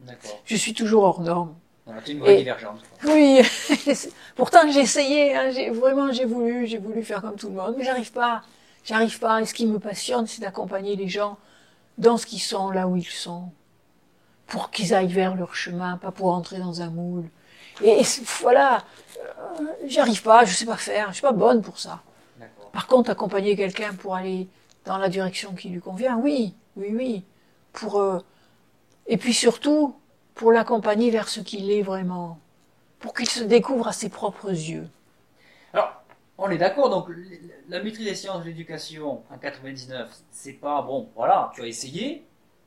D'accord. Je suis toujours hors norme. Es une vraie Et- divergente. quoi. Oui, pourtant j'ai essayé, hein, j'ai, vraiment j'ai voulu, j'ai voulu faire comme tout le monde, mais j'arrive pas, j'arrive pas. Et ce qui me passionne, c'est d'accompagner les gens dans ce qu'ils sont, là où ils sont, pour qu'ils aillent vers leur chemin, pas pour entrer dans un moule. Et, c'est- voilà, euh, j'arrive pas, je sais pas faire, je suis pas bonne pour ça. D'accord. Par contre, accompagner quelqu'un pour aller dans la direction qui lui convient, oui, oui, oui. Pour euh, et puis surtout pour l'accompagner vers ce qu'il est vraiment, pour qu'il se découvre à ses propres yeux. Alors, on est d'accord, donc la maîtrise des sciences de l'éducation en 99, c'est pas bon, voilà, tu as essayé,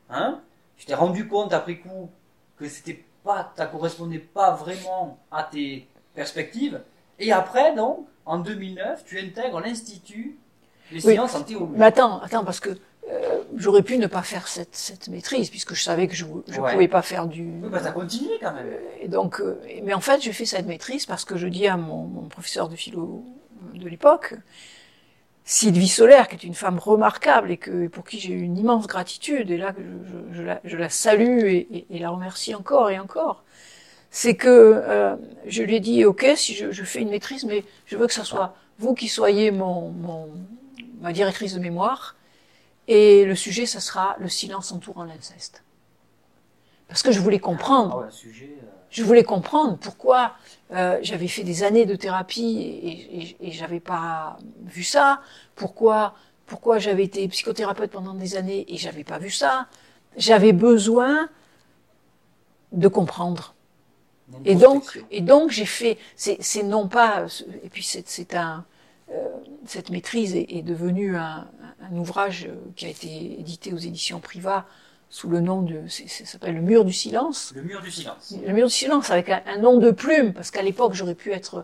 hein, tu t'es rendu compte après coup que c'était pas, ça correspondait pas vraiment à tes perspectives, et après donc, en 2009, tu intègres l'Institut des Oui. sciences en théologie. Mais attends, attends, parce que euh, j'aurais pu ne pas faire cette, cette maîtrise puisque je savais que je ne Ouais. pouvais pas faire du. Oui, bah, ça continué quand même. Et donc, euh, mais en fait, j'ai fait cette maîtrise parce que je dis à mon, mon professeur de philo de l'époque, Sylvie Solaire, qui est une femme remarquable et que pour qui j'ai une immense gratitude, et là je, je- je la, je la salue et, et- et la remercie encore et encore, c'est que euh, je lui ai dit, ok, si je, je fais une maîtrise, mais je veux que ce soit vous qui soyez mon, mon ma directrice de mémoire, et le sujet, ça sera le silence entourant l'inceste. Parce que je voulais comprendre. Ah euh, Je voulais comprendre pourquoi euh, j'avais fait des années de thérapie et, et, et j'avais pas vu ça. Pourquoi, pourquoi j'avais été psychothérapeute pendant des années et j'avais pas vu ça. J'avais besoin de comprendre. Et donc, et donc j'ai fait. C'est non pas. Et puis c'est c'est un. euh, cette maîtrise est, est devenue un, un ouvrage euh, qui a été édité aux éditions Privat sous le nom de. Ça s'appelle Le Mur du silence. Le mur du silence. Le mur du silence avec un, un nom de plume, parce qu'à l'époque j'aurais pu être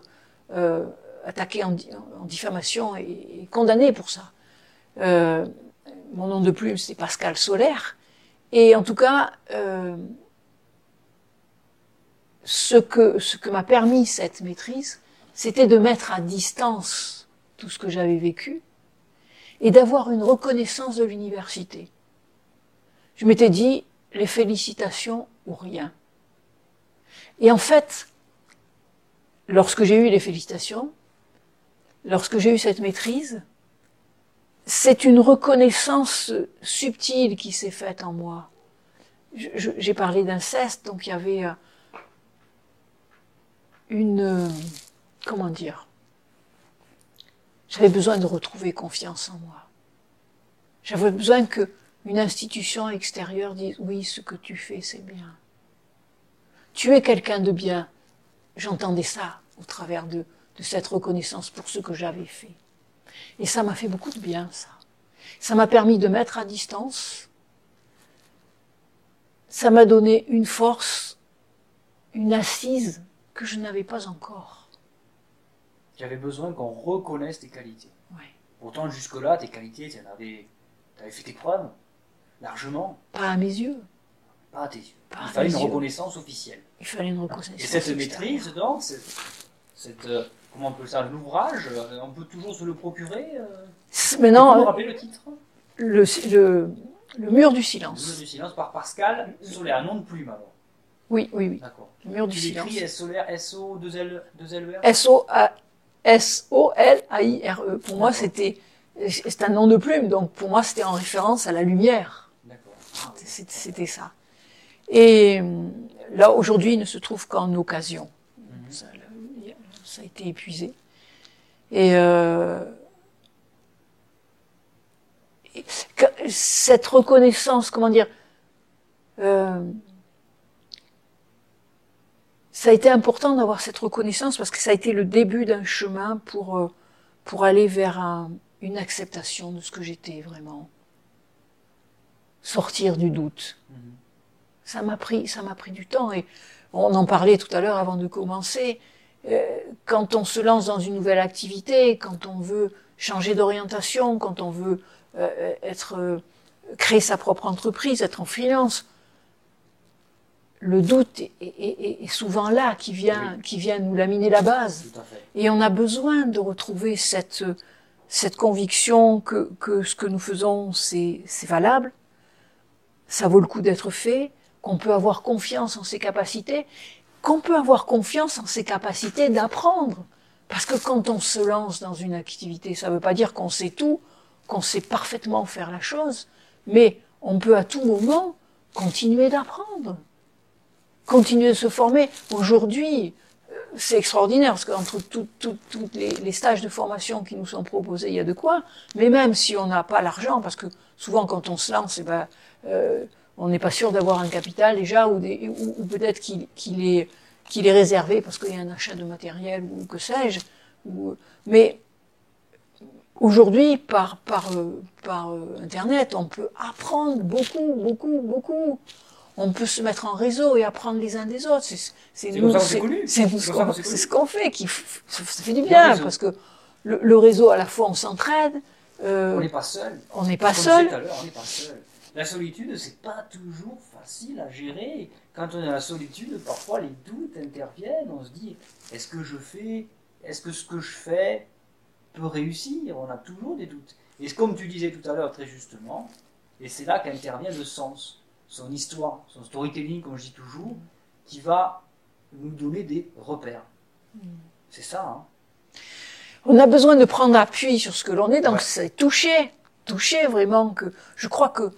euh, attaqué en, di- en diffamation et, et condamné pour ça. Euh, mon nom de plume c'est Pascal Solaire. Et en tout cas, euh, ce que, ce que m'a permis cette maîtrise, c'était de mettre à distance tout ce que j'avais vécu et d'avoir une reconnaissance de l'université. Je m'étais dit, les félicitations ou rien. Et en fait, lorsque j'ai eu les félicitations, lorsque j'ai eu cette maîtrise, c'est une reconnaissance subtile qui s'est faite en moi. J'ai parlé d'inceste, donc il y avait euh, une... euh, Comment dire J'avais besoin de retrouver confiance en moi. J'avais besoin que une institution extérieure dise oui, ce que tu fais, c'est bien. Tu es quelqu'un de bien. J'entendais ça au travers de, de cette reconnaissance pour ce que j'avais fait. Et ça m'a fait beaucoup de bien, ça. Ça m'a permis de mettre à distance. Ça m'a donné une force, une assise que je n'avais pas encore. Tu avais besoin qu'on reconnaisse tes qualités. Ouais. Pourtant, jusque-là, tes qualités, tu avais, avais fait tes preuves, largement, Pas à mes yeux. pas à tes yeux. Pas Il fallait une yeux. reconnaissance officielle. Il fallait une reconnaissance. Et cette maîtrise, donc, cette, euh, comment on peut ça, l'ouvrage, euh, on peut toujours se le procurer euh, Maintenant, nous euh, rappeler le titre le, le, le mur du Le silence. mur du silence par Pascal Solaire, nom de plume alors. Oui, oui, oui. D'accord. Le mur du silence. l'écris S solaire S-O 2 L 2 L R S-O-A- S-O-L-A-I-R-E. Pour moi, c'était, c'est un nom de plume, donc pour moi, c'était en référence à la lumière. C'était ça. Et euh, là, aujourd'hui, il ne se trouve qu'en occasion. Mhm. Ça, a été épuisé. Et, euh, et cette reconnaissance, comment dire, euh, ça a été important d'avoir cette reconnaissance parce que ça a été le début d'un chemin pour, euh, pour aller vers un, une acceptation de ce que j'étais vraiment. Sortir du doute. Mhm. Ça m'a pris, ça m'a pris du temps et on en parlait tout à l'heure avant de commencer. Euh, quand on se lance dans une nouvelle activité, quand on veut changer d'orientation, quand on veut euh, être créer sa propre entreprise, être en freelance, le doute est, est- est souvent là, qui vient, qui vient nous laminer la base. Et on a besoin de retrouver cette, cette conviction que, que ce que nous faisons, c'est valable, ça vaut le coup d'être fait, qu'on peut avoir confiance en ses capacités, qu'on peut avoir confiance en ses capacités d'apprendre. Parce que quand on se lance dans une activité, ça ne veut pas dire qu'on sait tout, qu'on sait parfaitement faire la chose, mais on peut à tout moment continuer d'apprendre, continuer de se former. Aujourd'hui, euh, c'est extraordinaire parce qu'entre tous les, les stages de formation qui nous sont proposés, il y a de quoi. Mais même si on n'a pas l'argent, parce que souvent quand on se lance, eh ben, euh, on n'est pas sûr d'avoir un capital déjà, ou, ou, peut-être qu'il qu'il est, qu'il est réservé parce qu'il y a un achat de matériel ou que sais-je. Mais aujourd'hui, par, par, euh, par euh, Internet, on peut apprendre beaucoup, beaucoup, beaucoup. On peut se mettre en réseau et apprendre les uns des autres. C'est nous, c'est ce qu'on ce fait qui ça fait du bien parce que le, le réseau à la fois on s'entraide, euh, On n'est pas seul. n'est pas on n'est pas seul. La solitude, c'est pas toujours facile à gérer. Quand on est dans la solitude, parfois les doutes interviennent. On se dit est-ce que je fais, est-ce que ce que je fais peut réussir? On a toujours des doutes. Et comme tu disais tout à l'heure très justement, et c'est là qu'intervient le sens, son histoire, son storytelling, comme je dis toujours, qui va nous donner des repères. C'est ça, hein On a besoin de prendre appui sur ce que l'on est, donc Ouais. c'est toucher, toucher vraiment que je crois que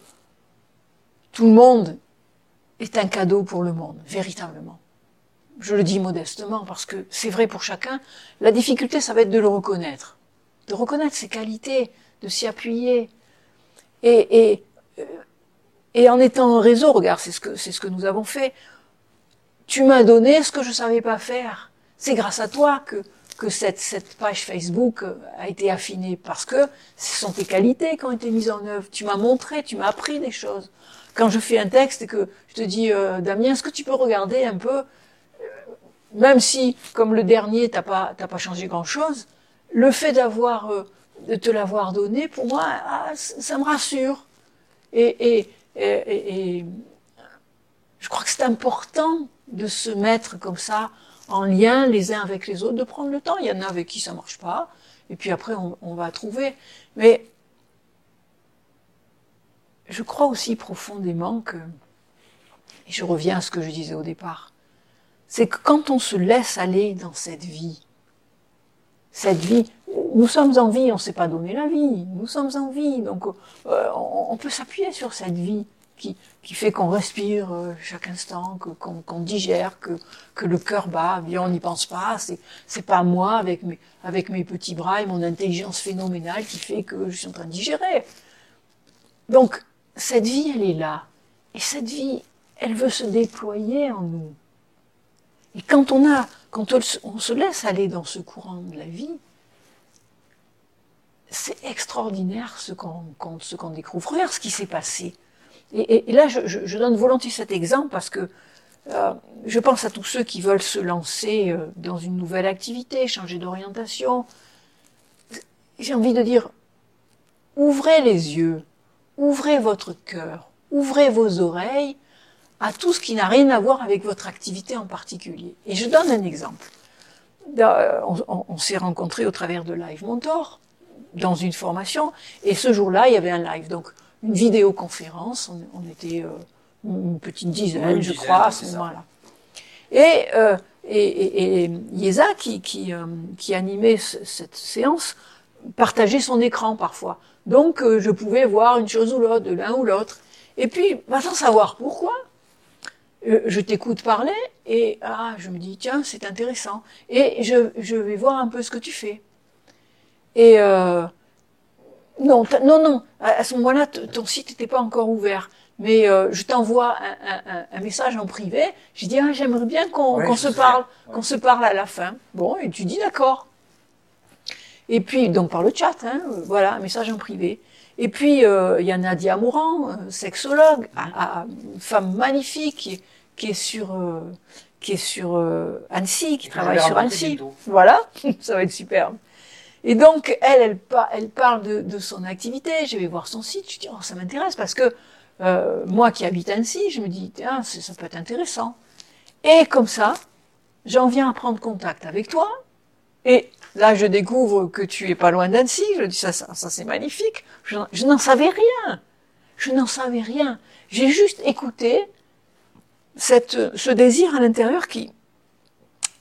tout le monde est un cadeau pour le monde, véritablement. Je le dis modestement parce que c'est vrai pour chacun. La difficulté, ça va être de le reconnaître, de reconnaître ses qualités, de s'y appuyer. Et, et, et en étant en réseau, regarde, c'est ce que c'est ce que nous avons fait. Tu m'as donné ce que je savais pas faire. C'est grâce à toi que que cette, cette page Facebook euh, a été affinée parce que ce sont tes qualités qui ont été mises en œuvre. Tu m'as montré, tu m'as appris des choses. Quand je fais un texte et que je te dis, euh, Damien, est-ce que tu peux regarder un peu, euh, même si, comme le dernier, t'as pas, t'as pas changé grand-chose, le fait d'avoir, euh, de te l'avoir donné, pour moi, ah, ça me rassure. Et, et, et, je crois que c'est important de se mettre comme ça en lien les uns avec les autres, de prendre le temps. Il y en a avec qui ça marche pas, et puis après on va trouver. Mais je crois aussi profondément que, et je reviens à ce que je disais au départ, c'est que quand on se laisse aller dans cette vie, cette vie, nous sommes en vie, on ne s'est pas donné la vie, nous sommes en vie, donc euh, on, peut s'appuyer sur cette vie qui, qui fait qu'on respire euh, chaque instant, qu'on, qu'on digère, que, que le cœur bat, bien on n'y pense pas, c'est, c'est pas moi avec mes, avec mes petits bras et mon intelligence phénoménale qui fait que je suis en train de digérer. Donc, cette vie, elle est là. Et cette vie, elle veut se déployer en nous. Et quand on a, quand on, se- laisse aller dans ce courant de la vie, extraordinaire ce qu'on, découvre. Regarde ce qui s'est passé. Et, là, je, donne volontiers cet exemple parce que euh, je pense à tous ceux qui veulent se lancer euh, dans une nouvelle activité, changer d'orientation. J'ai envie de dire, ouvrez les yeux, ouvrez votre cœur, ouvrez vos oreilles à tout ce qui n'a rien à voir avec votre activité en particulier. Et je donne un exemple. On- on s'est rencontrés au travers de Live Mentor dans une formation, et ce jour-là, il y avait un live, donc une vidéoconférence. On, on était euh, une petite dizaine, Oui, une je dizaine, crois, à c'est moment-là. Et, euh, et, et, et Yesa, qui, qui, euh, qui animait ce- cette séance, partageait son écran parfois. Donc, euh, je pouvais voir une chose ou l'autre, de l'un ou l'autre. Et puis, bah, sans savoir pourquoi, je t'écoute parler et ah, je me dis, tiens, c'est intéressant. Et je, je vais voir un peu ce que tu fais. Et euh, non, non, non, à, à ce moment-là, ton site n'était pas encore ouvert. mais euh, je t'envoie un, un, un, message en privé. J'ai dit, ah, j'aimerais bien qu'on Ouais, se sais. parle, Ouais. qu'on se parle à la fin. Bon, et tu dis d'accord. Et puis, donc par le chat, hein, voilà, un message en privé. Et puis, euh, il y a Nadia Mouran, euh, sexologue, à- à- une femme magnifique, qui est, qui est sur, euh, qui est sur euh, Annecy, qui travaille sur Annecy. Voilà, ça va être superbe. Et donc, elle, elle, pa- elle parle de, son activité. Je vais voir son site. Je dis, oh, ça m'intéresse parce que euh, moi qui habite Annecy, je me dis, tiens, ça peut être intéressant. Et comme ça, j'en viens à prendre contact avec toi. Et là, je découvre que tu es pas loin d'Annecy. Je dis, ça, ça, ça c'est magnifique. Je, n'en- savais rien. Je n'en savais rien. J'ai juste écouté cette, ce désir à l'intérieur qui,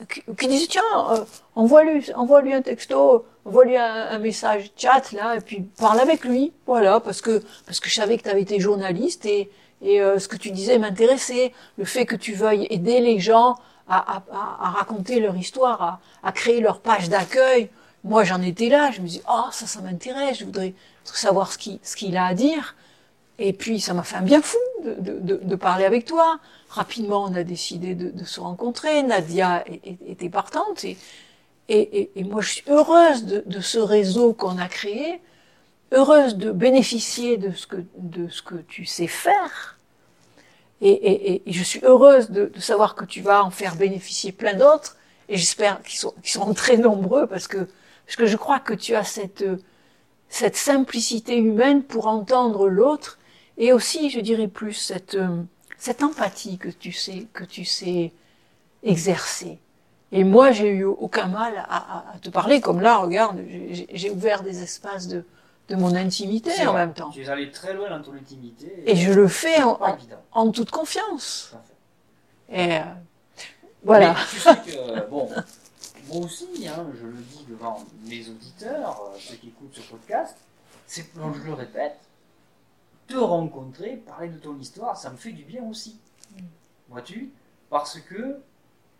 qui, qui disait, tiens, euh, envoie-lui, envoie-lui un texto, envoie-lui un, un message chat, là, et puis parle avec lui. Voilà, parce que, parce que je savais que tu avais été journaliste et, et euh, ce que tu disais m'intéressait. Le fait que tu veuilles aider les gens à, à, à, raconter leur histoire, à, à créer leur page d'accueil. Moi, j'en étais là, je me dis, oh, ça, ça m'intéresse, je voudrais savoir ce qu'il ce qu'il a à dire. Et puis, ça m'a fait un bien fou de, de, de, parler avec toi. Rapidement, on a décidé de, se rencontrer. Nadia était partante. Et, et, moi, je suis heureuse de, ce réseau qu'on a créé, heureuse de bénéficier de ce que, tu sais faire. Et, je suis heureuse de, savoir que tu vas en faire bénéficier plein d'autres. Et j'espère qu'ils sont, qu'ils seront très nombreux parce que, je crois que tu as cette, simplicité humaine pour entendre l'autre et aussi, je dirais plus, cette, empathie que tu sais exercer. Et moi, j'ai eu aucun mal à, à- à te parler, comme là, regarde, j'ai ouvert des espaces de, de mon intimité en vrai. même temps. Tu es allé très loin dans ton intimité. Et je le fais en, toute confiance. Et euh, voilà. Mais tu sais que, bon, moi aussi, hein, je le dis devant mes auditeurs, euh, ceux qui écoutent ce podcast, c'est, je le répète, te rencontrer, parler de ton histoire, ça me fait du bien aussi. Vois-tu? Parce que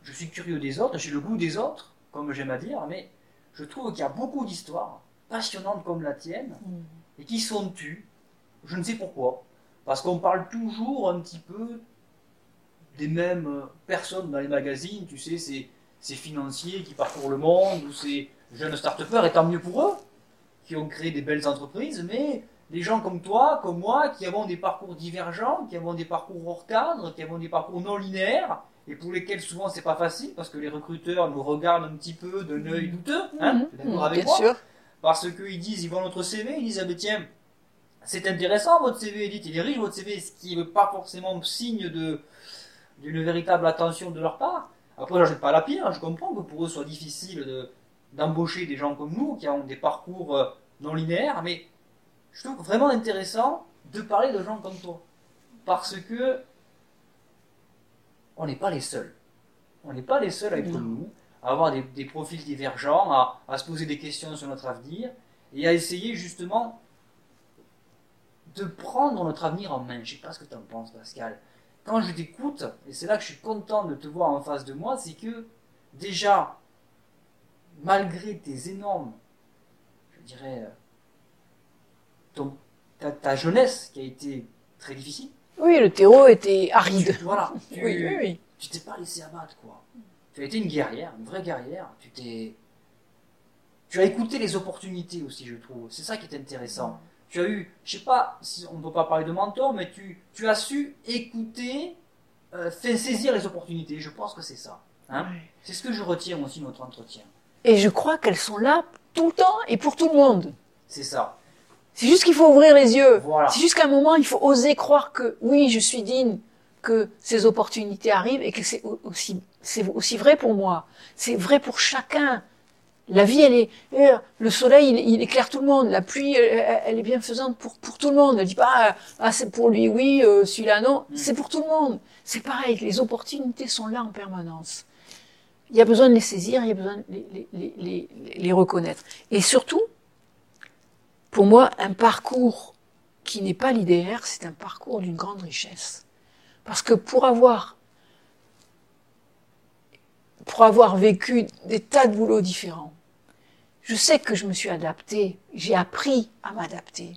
je suis curieux des autres, j'ai le goût des autres, comme j'aime à dire, mais je trouve qu'il y a beaucoup d'histoires passionnantes comme la tienne, et qui sont tues. Je ne sais pourquoi. Parce qu'on parle toujours un petit peu des mêmes personnes dans les magazines, tu sais, ces, ces financiers qui parcourent le monde, ou ces jeunes start-upers, et tant mieux pour eux, qui ont créé des belles entreprises, mais des gens comme toi, comme moi, qui avons des parcours divergents, qui avons des parcours hors cadre, qui avons des parcours non linéaires, et pour lesquels souvent c'est pas facile, parce que les recruteurs nous regardent un petit peu d'un œil douteux, hein, es d'accord avec Bien moi sûr. parce qu'ils disent, ils voient notre CV, ils disent, ah ben tiens, c'est intéressant votre CV, Edith, il est riche votre CV, ce qui n'est pas forcément signe de d'une véritable attention de leur part. Après, je jette pas la pierre, je comprends que pour eux, soit difficile de- d'embaucher des gens comme nous, qui ont des parcours euh, non linéaires, mais je trouve vraiment intéressant de parler de gens comme toi. Parce que on n'est pas les seuls. On n'est pas les seuls à être comme nous, à avoir des, des profils divergents, à, à se poser des questions sur notre avenir, et à essayer justement de prendre notre avenir en main. Je sais pas ce que tu en penses, Pascal. Quand je t'écoute, et c'est là que je suis content de te voir en face de moi, c'est que déjà, malgré tes énormes, je dirais, euh, ton- ta, ta jeunesse qui a été très difficile, Oui, le terreau était tu, aride. voilà, tu, Oui, oui, oui. tu t'es pas laissé abattre, quoi. Tu as été une guerrière, une vraie guerrière. Tu t'es, tu as écouté les opportunités aussi, je trouve. C'est ça qui est intéressant. Tu as eu, je sais pas, si on ne peut pas parler de mentor, mais tu, tu as su écouter, euh, faire saisir les opportunités. Je pense que c'est ça. Hein c'est ce que je retiens aussi de notre entretien. Et je crois qu'elles sont là tout le temps et pour tout le monde. C'est ça. C'est juste qu'il faut ouvrir les yeux. Voilà. C'est juste qu'à un moment, il faut oser croire que oui, je suis digne, que ces opportunités arrivent et que c'est au- aussi, c'est aussi vrai pour moi. C'est vrai pour chacun. La vie, elle est, euh, le soleil, il, il éclaire tout le monde. La pluie, elle, elle est bienfaisante pour, pour tout le monde. Ne dit pas, ah, c'est pour lui, oui, euh, celui-là, non. Mm. C'est pour tout le monde. C'est pareil, les opportunités sont là en permanence. Il y a besoin de les saisir, il y a besoin de les, les, les, les reconnaître. Et surtout, pour moi, un parcours qui n'est pas l'IDR, c'est un parcours d'une grande richesse. Parce que pour avoir, pour avoir vécu des tas de boulots différents, je sais que je me suis adaptée, j'ai appris à m'adapter.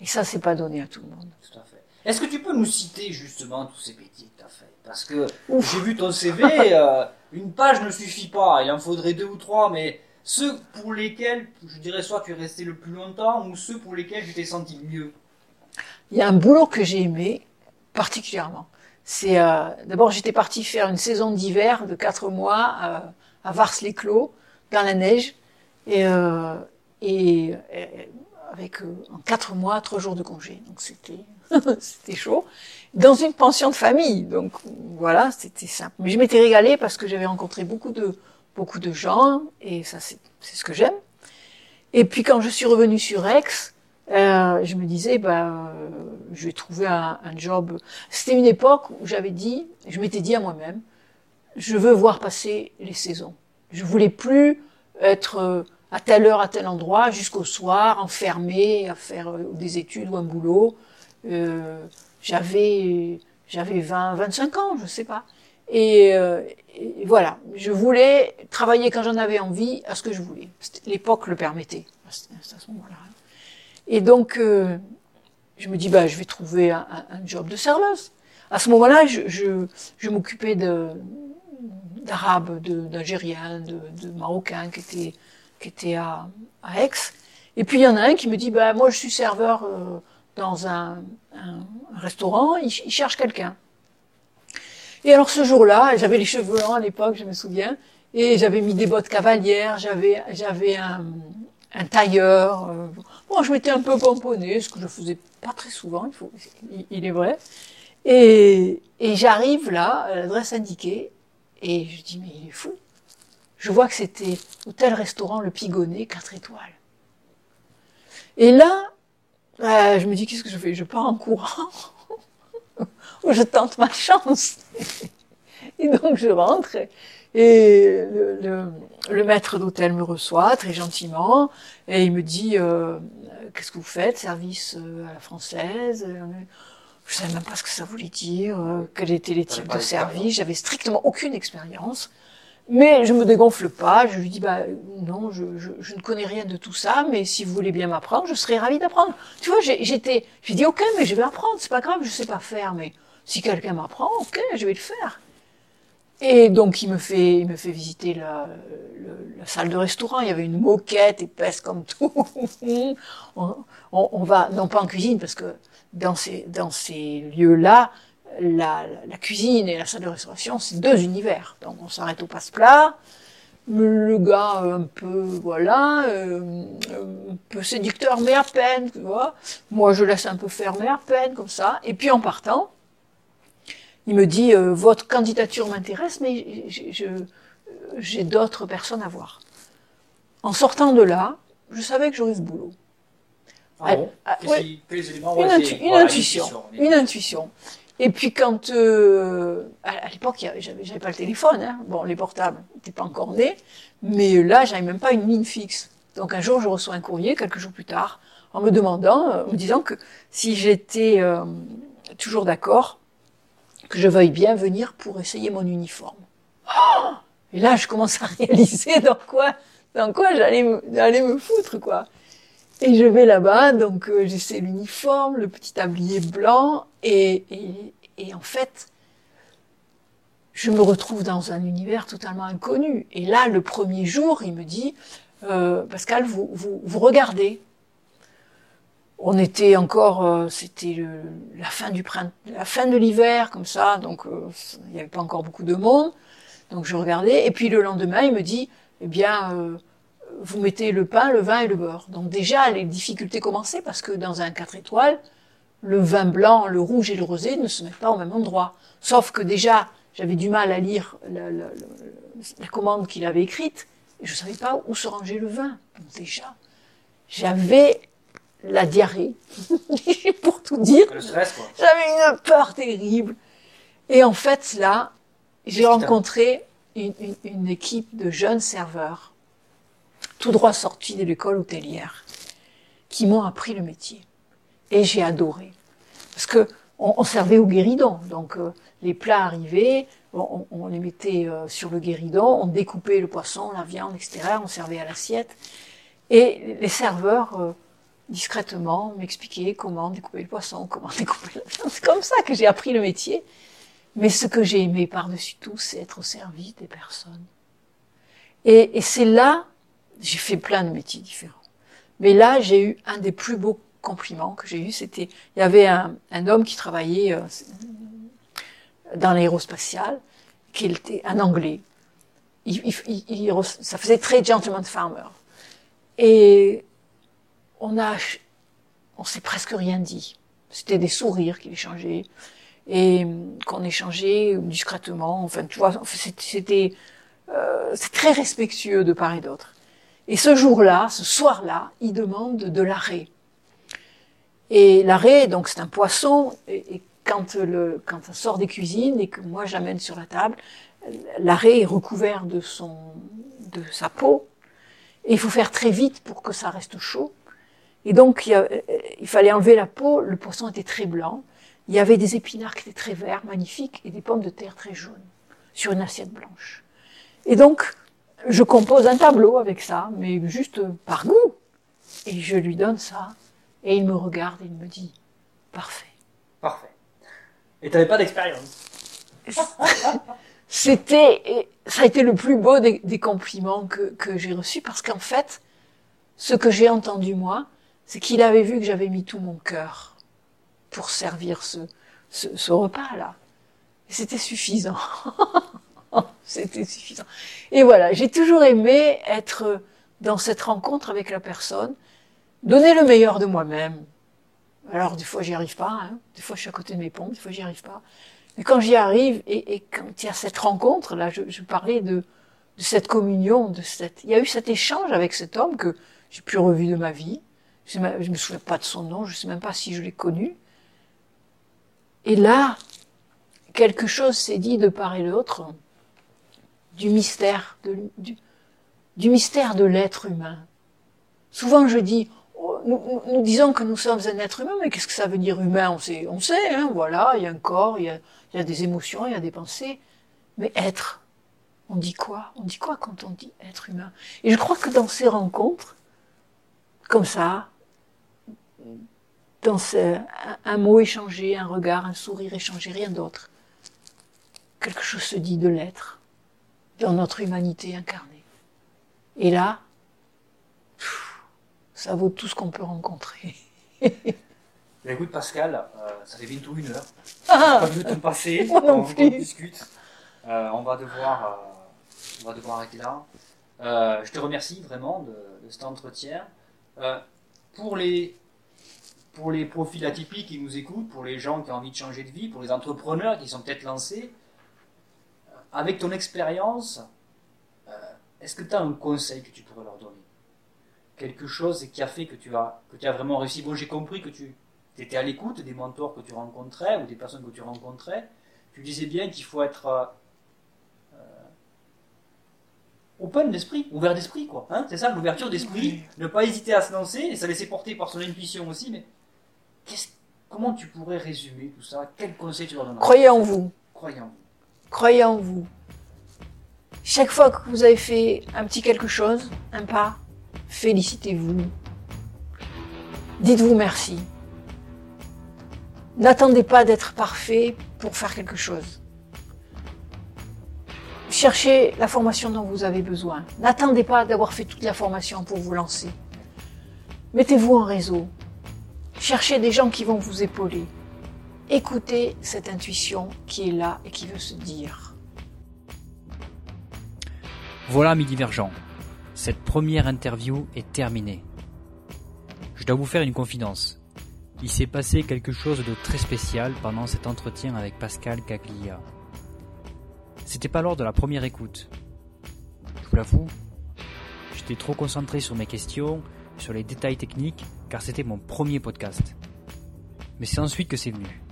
Et ça, c'est pas donné à tout le monde. Tout à fait. Est-ce que tu peux nous citer justement tous ces métiers que tu as fait Parce que j'ai vu ton CV, euh, une page ne suffit pas, il en faudrait deux ou trois, mais ceux pour lesquels, je dirais soit tu es resté le plus longtemps, ou ceux pour lesquels tu t'es senti mieux. Il y a un boulot que j'ai aimé particulièrement. C'est euh, d'abord j'étais partie faire une saison d'hiver de quatre mois euh, à Vars-les-Clos dans la neige et, euh, et, et avec en quatre mois trois jours de congé. Donc c'était c'était chaud dans une pension de famille. Donc voilà, c'était simple. Mais je m'étais régalée parce que j'avais rencontré beaucoup de beaucoup de gens et ça c'est ce que j'aime. Et puis quand je suis revenue sur Aix, euh, je me disais, ben, euh, je vais trouver un, un job. C'était une époque où j'avais dit, je m'étais dit à moi-même, je veux voir passer les saisons. Je voulais plus être euh, à telle heure, à tel endroit, jusqu'au soir, enfermé, à faire euh, des études ou un boulot. Euh, j'avais, j'avais 20, 25 ans, je sais pas. Et, euh, voilà, je voulais travailler quand j'en avais envie, à ce que je voulais. L'époque le permettait, à ce moment-là. Et donc, euh, je me dis, bah, je vais trouver un, job de serveuse. À ce moment-là, je, je, je m'occupais d'arabes, d'algériens, de, de marocains qui étaient qui étaient à, à Aix. Et puis il y en a un qui me dit, bah, moi je suis serveur euh, dans un, un, restaurant, il cherche quelqu'un. Et alors ce jour-là, j'avais les cheveux longs à l'époque, je me souviens, et j'avais mis des bottes cavalières, j'avais j'avais un, un tailleur. euh, bon, je m'étais un peu pomponnée, ce que je faisais pas très souvent, il, faut, il est vrai. Et, et j'arrive là, à l'adresse indiquée, et je dis, mais il est fou. Je vois que c'était hôtel-restaurant Le Pigonnet, 4 étoiles. Et là, euh, je me dis, qu'est-ce que je fais? Je pars en courant, ou je tente ma chance. Et donc je rentre, et le, le, le maître d'hôtel me reçoit très gentiment, et il me dit, euh, qu'est-ce que vous faites Service euh, à la française? Je savais même pas ce que ça voulait dire, euh, quels étaient les types de services, j'avais strictement aucune expérience. Mais je me dégonfle pas, je lui dis bah non, je, je, je ne connais rien de tout ça, mais si vous voulez bien m'apprendre, je serais ravie d'apprendre. Tu vois, j'étais, j'ai dit ok, mais je vais apprendre, c'est pas grave, je sais pas faire, mais si quelqu'un m'apprend, ok, je vais le faire. Et donc il me fait, il me fait visiter la, la salle de restaurant. Il y avait une moquette épaisse comme tout. on, on, on va non pas en cuisine parce que dans ces dans ces lieux-là, la, la cuisine et la salle de restauration, c'est deux univers. Donc on s'arrête au passe-plat. Le gars euh, un peu voilà, euh, un peu séducteur mais à peine, tu vois. Moi je laisse un peu faire mais à peine comme ça. Et puis en partant, il me dit euh, votre candidature m'intéresse, mais j'ai- d'autres personnes à voir. En sortant de là, je savais que j'aurais ce boulot. Ah bon ah, ouais. éléments Une, ouais, intu- c'est- une voilà, intuition, une intuition. Et puis quand euh, à, l'époque, j'avais pas le téléphone, hein. bon les portables n'étaient pas encore nés, mais là j'avais même pas une ligne fixe. Donc un jour je reçois un courrier quelques jours plus tard en me demandant, euh, me disant que si j'étais euh, toujours d'accord, que je veuille bien venir pour essayer mon uniforme. Oh Et là je commence à réaliser dans quoi, dans quoi j'allais me, j'allais me foutre quoi. Et je vais là-bas, donc euh, j'essaie l'uniforme, le petit tablier blanc, et, et, et en fait, je me retrouve dans un univers totalement inconnu. Et là, le premier jour, il me dit, euh, Pascal, vous, vous, regardez. On était encore, euh, c'était la fin du printemps, la fin de l'hiver, comme ça, donc euh, il n'y avait pas encore beaucoup de monde. Donc je regardais, et puis le lendemain, il me dit, eh bien, vous mettez le pain, le vin et le beurre. Donc déjà, les difficultés commençaient parce que dans un 4 étoiles, le vin blanc, le rouge et le rosé ne se mettent pas au même endroit. Sauf que déjà, j'avais du mal à lire la, la- la- la commande qu'il avait écrite et je savais pas où se rangeait le vin. Donc déjà, j'avais la diarrhée, pour tout dire. J'avais une peur terrible. Et en fait, là, j'ai rencontré une, une- une équipe de jeunes serveurs, tout droit sortis de l'école hôtelière, qui m'ont appris le métier. Et j'ai adoré. Parce que on, on servait au guéridon. Donc, euh, les plats arrivaient, on, on- les mettait euh, sur le guéridon, on découpait le poisson, la viande, etc. On servait à l'assiette. Et les serveurs, euh, discrètement m'expliquer comment découper le poisson, comment découper le... C'est comme ça que j'ai appris le métier. Mais ce que j'ai aimé par-dessus tout, c'est être au service des personnes. Et, et c'est là, j'ai fait plein de métiers différents. Mais là, j'ai eu un des plus beaux compliments que j'ai eu. C'était, il y avait un, un homme qui travaillait euh, dans l'aérospatial, qui était un Anglais. Il, il, il, ça faisait très gentleman farmer. Et on a, on s'est presque rien dit. C'était des sourires qu'il échangeait et qu'on échangeait discrètement. Enfin, tu vois, c'était euh, c'est très respectueux de part et d'autre. Et ce jour-là, ce soir-là, il demande de l'arrêt. Et l'arrêt, donc c'est un poisson, et, quand, le, quand ça sort des cuisines et que moi j'amène sur la table, l'arrêt est recouvert de, son, de sa peau, et il faut faire très vite pour que ça reste chaud. Et donc, il, il, fallait enlever la peau, le poisson était très blanc, il y avait des épinards qui étaient très verts, magnifiques, et des pommes de terre très jaunes, sur une assiette blanche. Et donc, je compose un tableau avec ça, mais juste par goût. Et je lui donne ça, et il me regarde et il me dit, parfait. Parfait. Et tu n'avais pas d'expérience C'était, ça a été le plus beau des, des compliments que, que j'ai reçus, parce qu'en fait, ce que j'ai entendu moi, c'est qu'il avait vu que j'avais mis tout mon cœur pour servir ce, ce, ce repas-là. C'était suffisant. C'était suffisant. Et voilà, j'ai toujours aimé être dans cette rencontre avec la personne, donner le meilleur de moi-même. Alors des fois j'y arrive pas, hein. des fois je suis à côté de mes pompes, des fois j'y arrive pas. Mais quand j'y arrive et, quand il y a cette rencontre, là je, parlais de, cette communion, de cette, il y a eu cet échange avec cet homme que j'ai plus revu de ma vie. Je, je me souviens pas de son nom, je sais même pas si je l'ai connu. Et là, quelque chose s'est dit de part et d'autre du mystère, de, du, mystère de l'être humain. Souvent je dis, oh, nous, disons que nous sommes un être humain, mais qu'est-ce que ça veut dire humain? On sait, on sait, hein, voilà, il y a un corps, il y a, y a des émotions, il y a des pensées, mais être, on dit quoi? On dit quoi quand on dit être humain? Et je crois que dans ces rencontres, comme ça, dans un mot échangé, un regard, un sourire échangé, rien d'autre, quelque chose se dit de l'être dans notre humanité incarnée. Et là, ça vaut tout ce qu'on peut rencontrer. écoute Pascal, euh, ça fait bientôt une heure. Ah, pas vu temps passer. on, on discute. Euh, on va devoir, euh, on va devoir arrêter là. Euh, je te remercie vraiment de, de cet entretien. Pour les pour les profils atypiques qui nous écoutent, pour les gens qui ont envie de changer de vie, pour les entrepreneurs qui sont peut-être lancés, avec ton expérience, euh, est-ce que tu as un conseil que tu pourrais leur donner? Quelque chose qui a fait que tu as, que tu as vraiment réussi? Bon, j'ai compris que tu étais à l'écoute des mentors que tu rencontrais ou des personnes que tu rencontrais. Tu disais bien qu'il faut être euh, euh open d'esprit, ouvert d'esprit, quoi. Hein? C'est ça, l'ouverture d'esprit. Ne pas hésiter à se lancer et se laisser porter par son intuition aussi. Mais comment tu pourrais résumer tout ça? Quel conseil tu leur donnerais? Croyez en vous. Croyez en vous. Croyez en vous. Chaque fois que vous avez fait un petit quelque chose, un pas, félicitez-vous. Dites-vous merci. N'attendez pas d'être parfait pour faire quelque chose. Cherchez la formation dont vous avez besoin. N'attendez pas d'avoir fait toute la formation pour vous lancer. Mettez-vous en réseau. Cherchez des gens qui vont vous épauler. Écoutez cette intuition qui est là et qui veut se dire. Voilà mes divergents. Cette première interview est terminée. Je dois vous faire une confidence. Il s'est passé quelque chose de très spécial pendant cet entretien avec Pascal Caglia. C'était pas lors de la première écoute. Je vous l'avoue, j'étais trop concentré sur mes questions, sur les détails techniques, car c'était mon premier podcast. Mais c'est ensuite que c'est venu.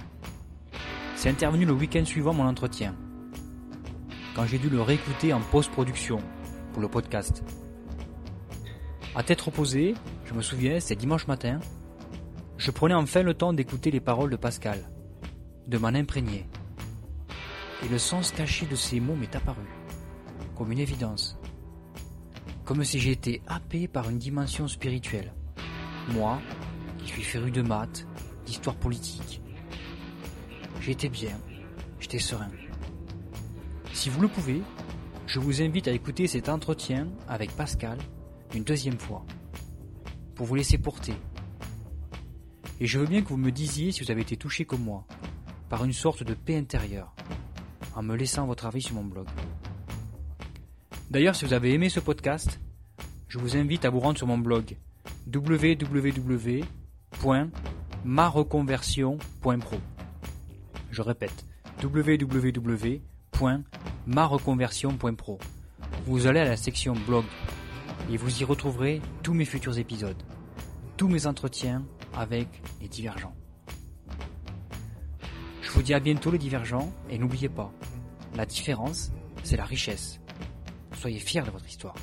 C'est intervenu le week-end suivant mon entretien, quand j'ai dû le réécouter en post-production pour le podcast. À tête reposée, je me souviens, c'est dimanche matin, je prenais enfin le temps d'écouter les paroles de Pascal, de m'en imprégner. Et le sens caché de ces mots m'est apparu, comme une évidence, comme si j'étais happé par une dimension spirituelle, Moi, qui suis féru de maths, d'histoire politique. J'étais bien, j'étais serein. Si vous le pouvez, je vous invite à écouter cet entretien avec Pascal une deuxième fois, pour vous laisser porter. Et je veux bien que vous me disiez si vous avez été touché comme moi, par une sorte de paix intérieure, en me laissant votre avis sur mon blog. D'ailleurs, si vous avez aimé ce podcast, je vous invite à vous rendre sur mon blog www.mareconversion.pro. Je répète, www.mareconversion.pro. Vous allez à la section blog et vous y retrouverez tous mes futurs épisodes, tous mes entretiens avec les divergents. Je vous dis à bientôt les divergents et n'oubliez pas, la différence, c'est la richesse. Soyez fiers de votre histoire.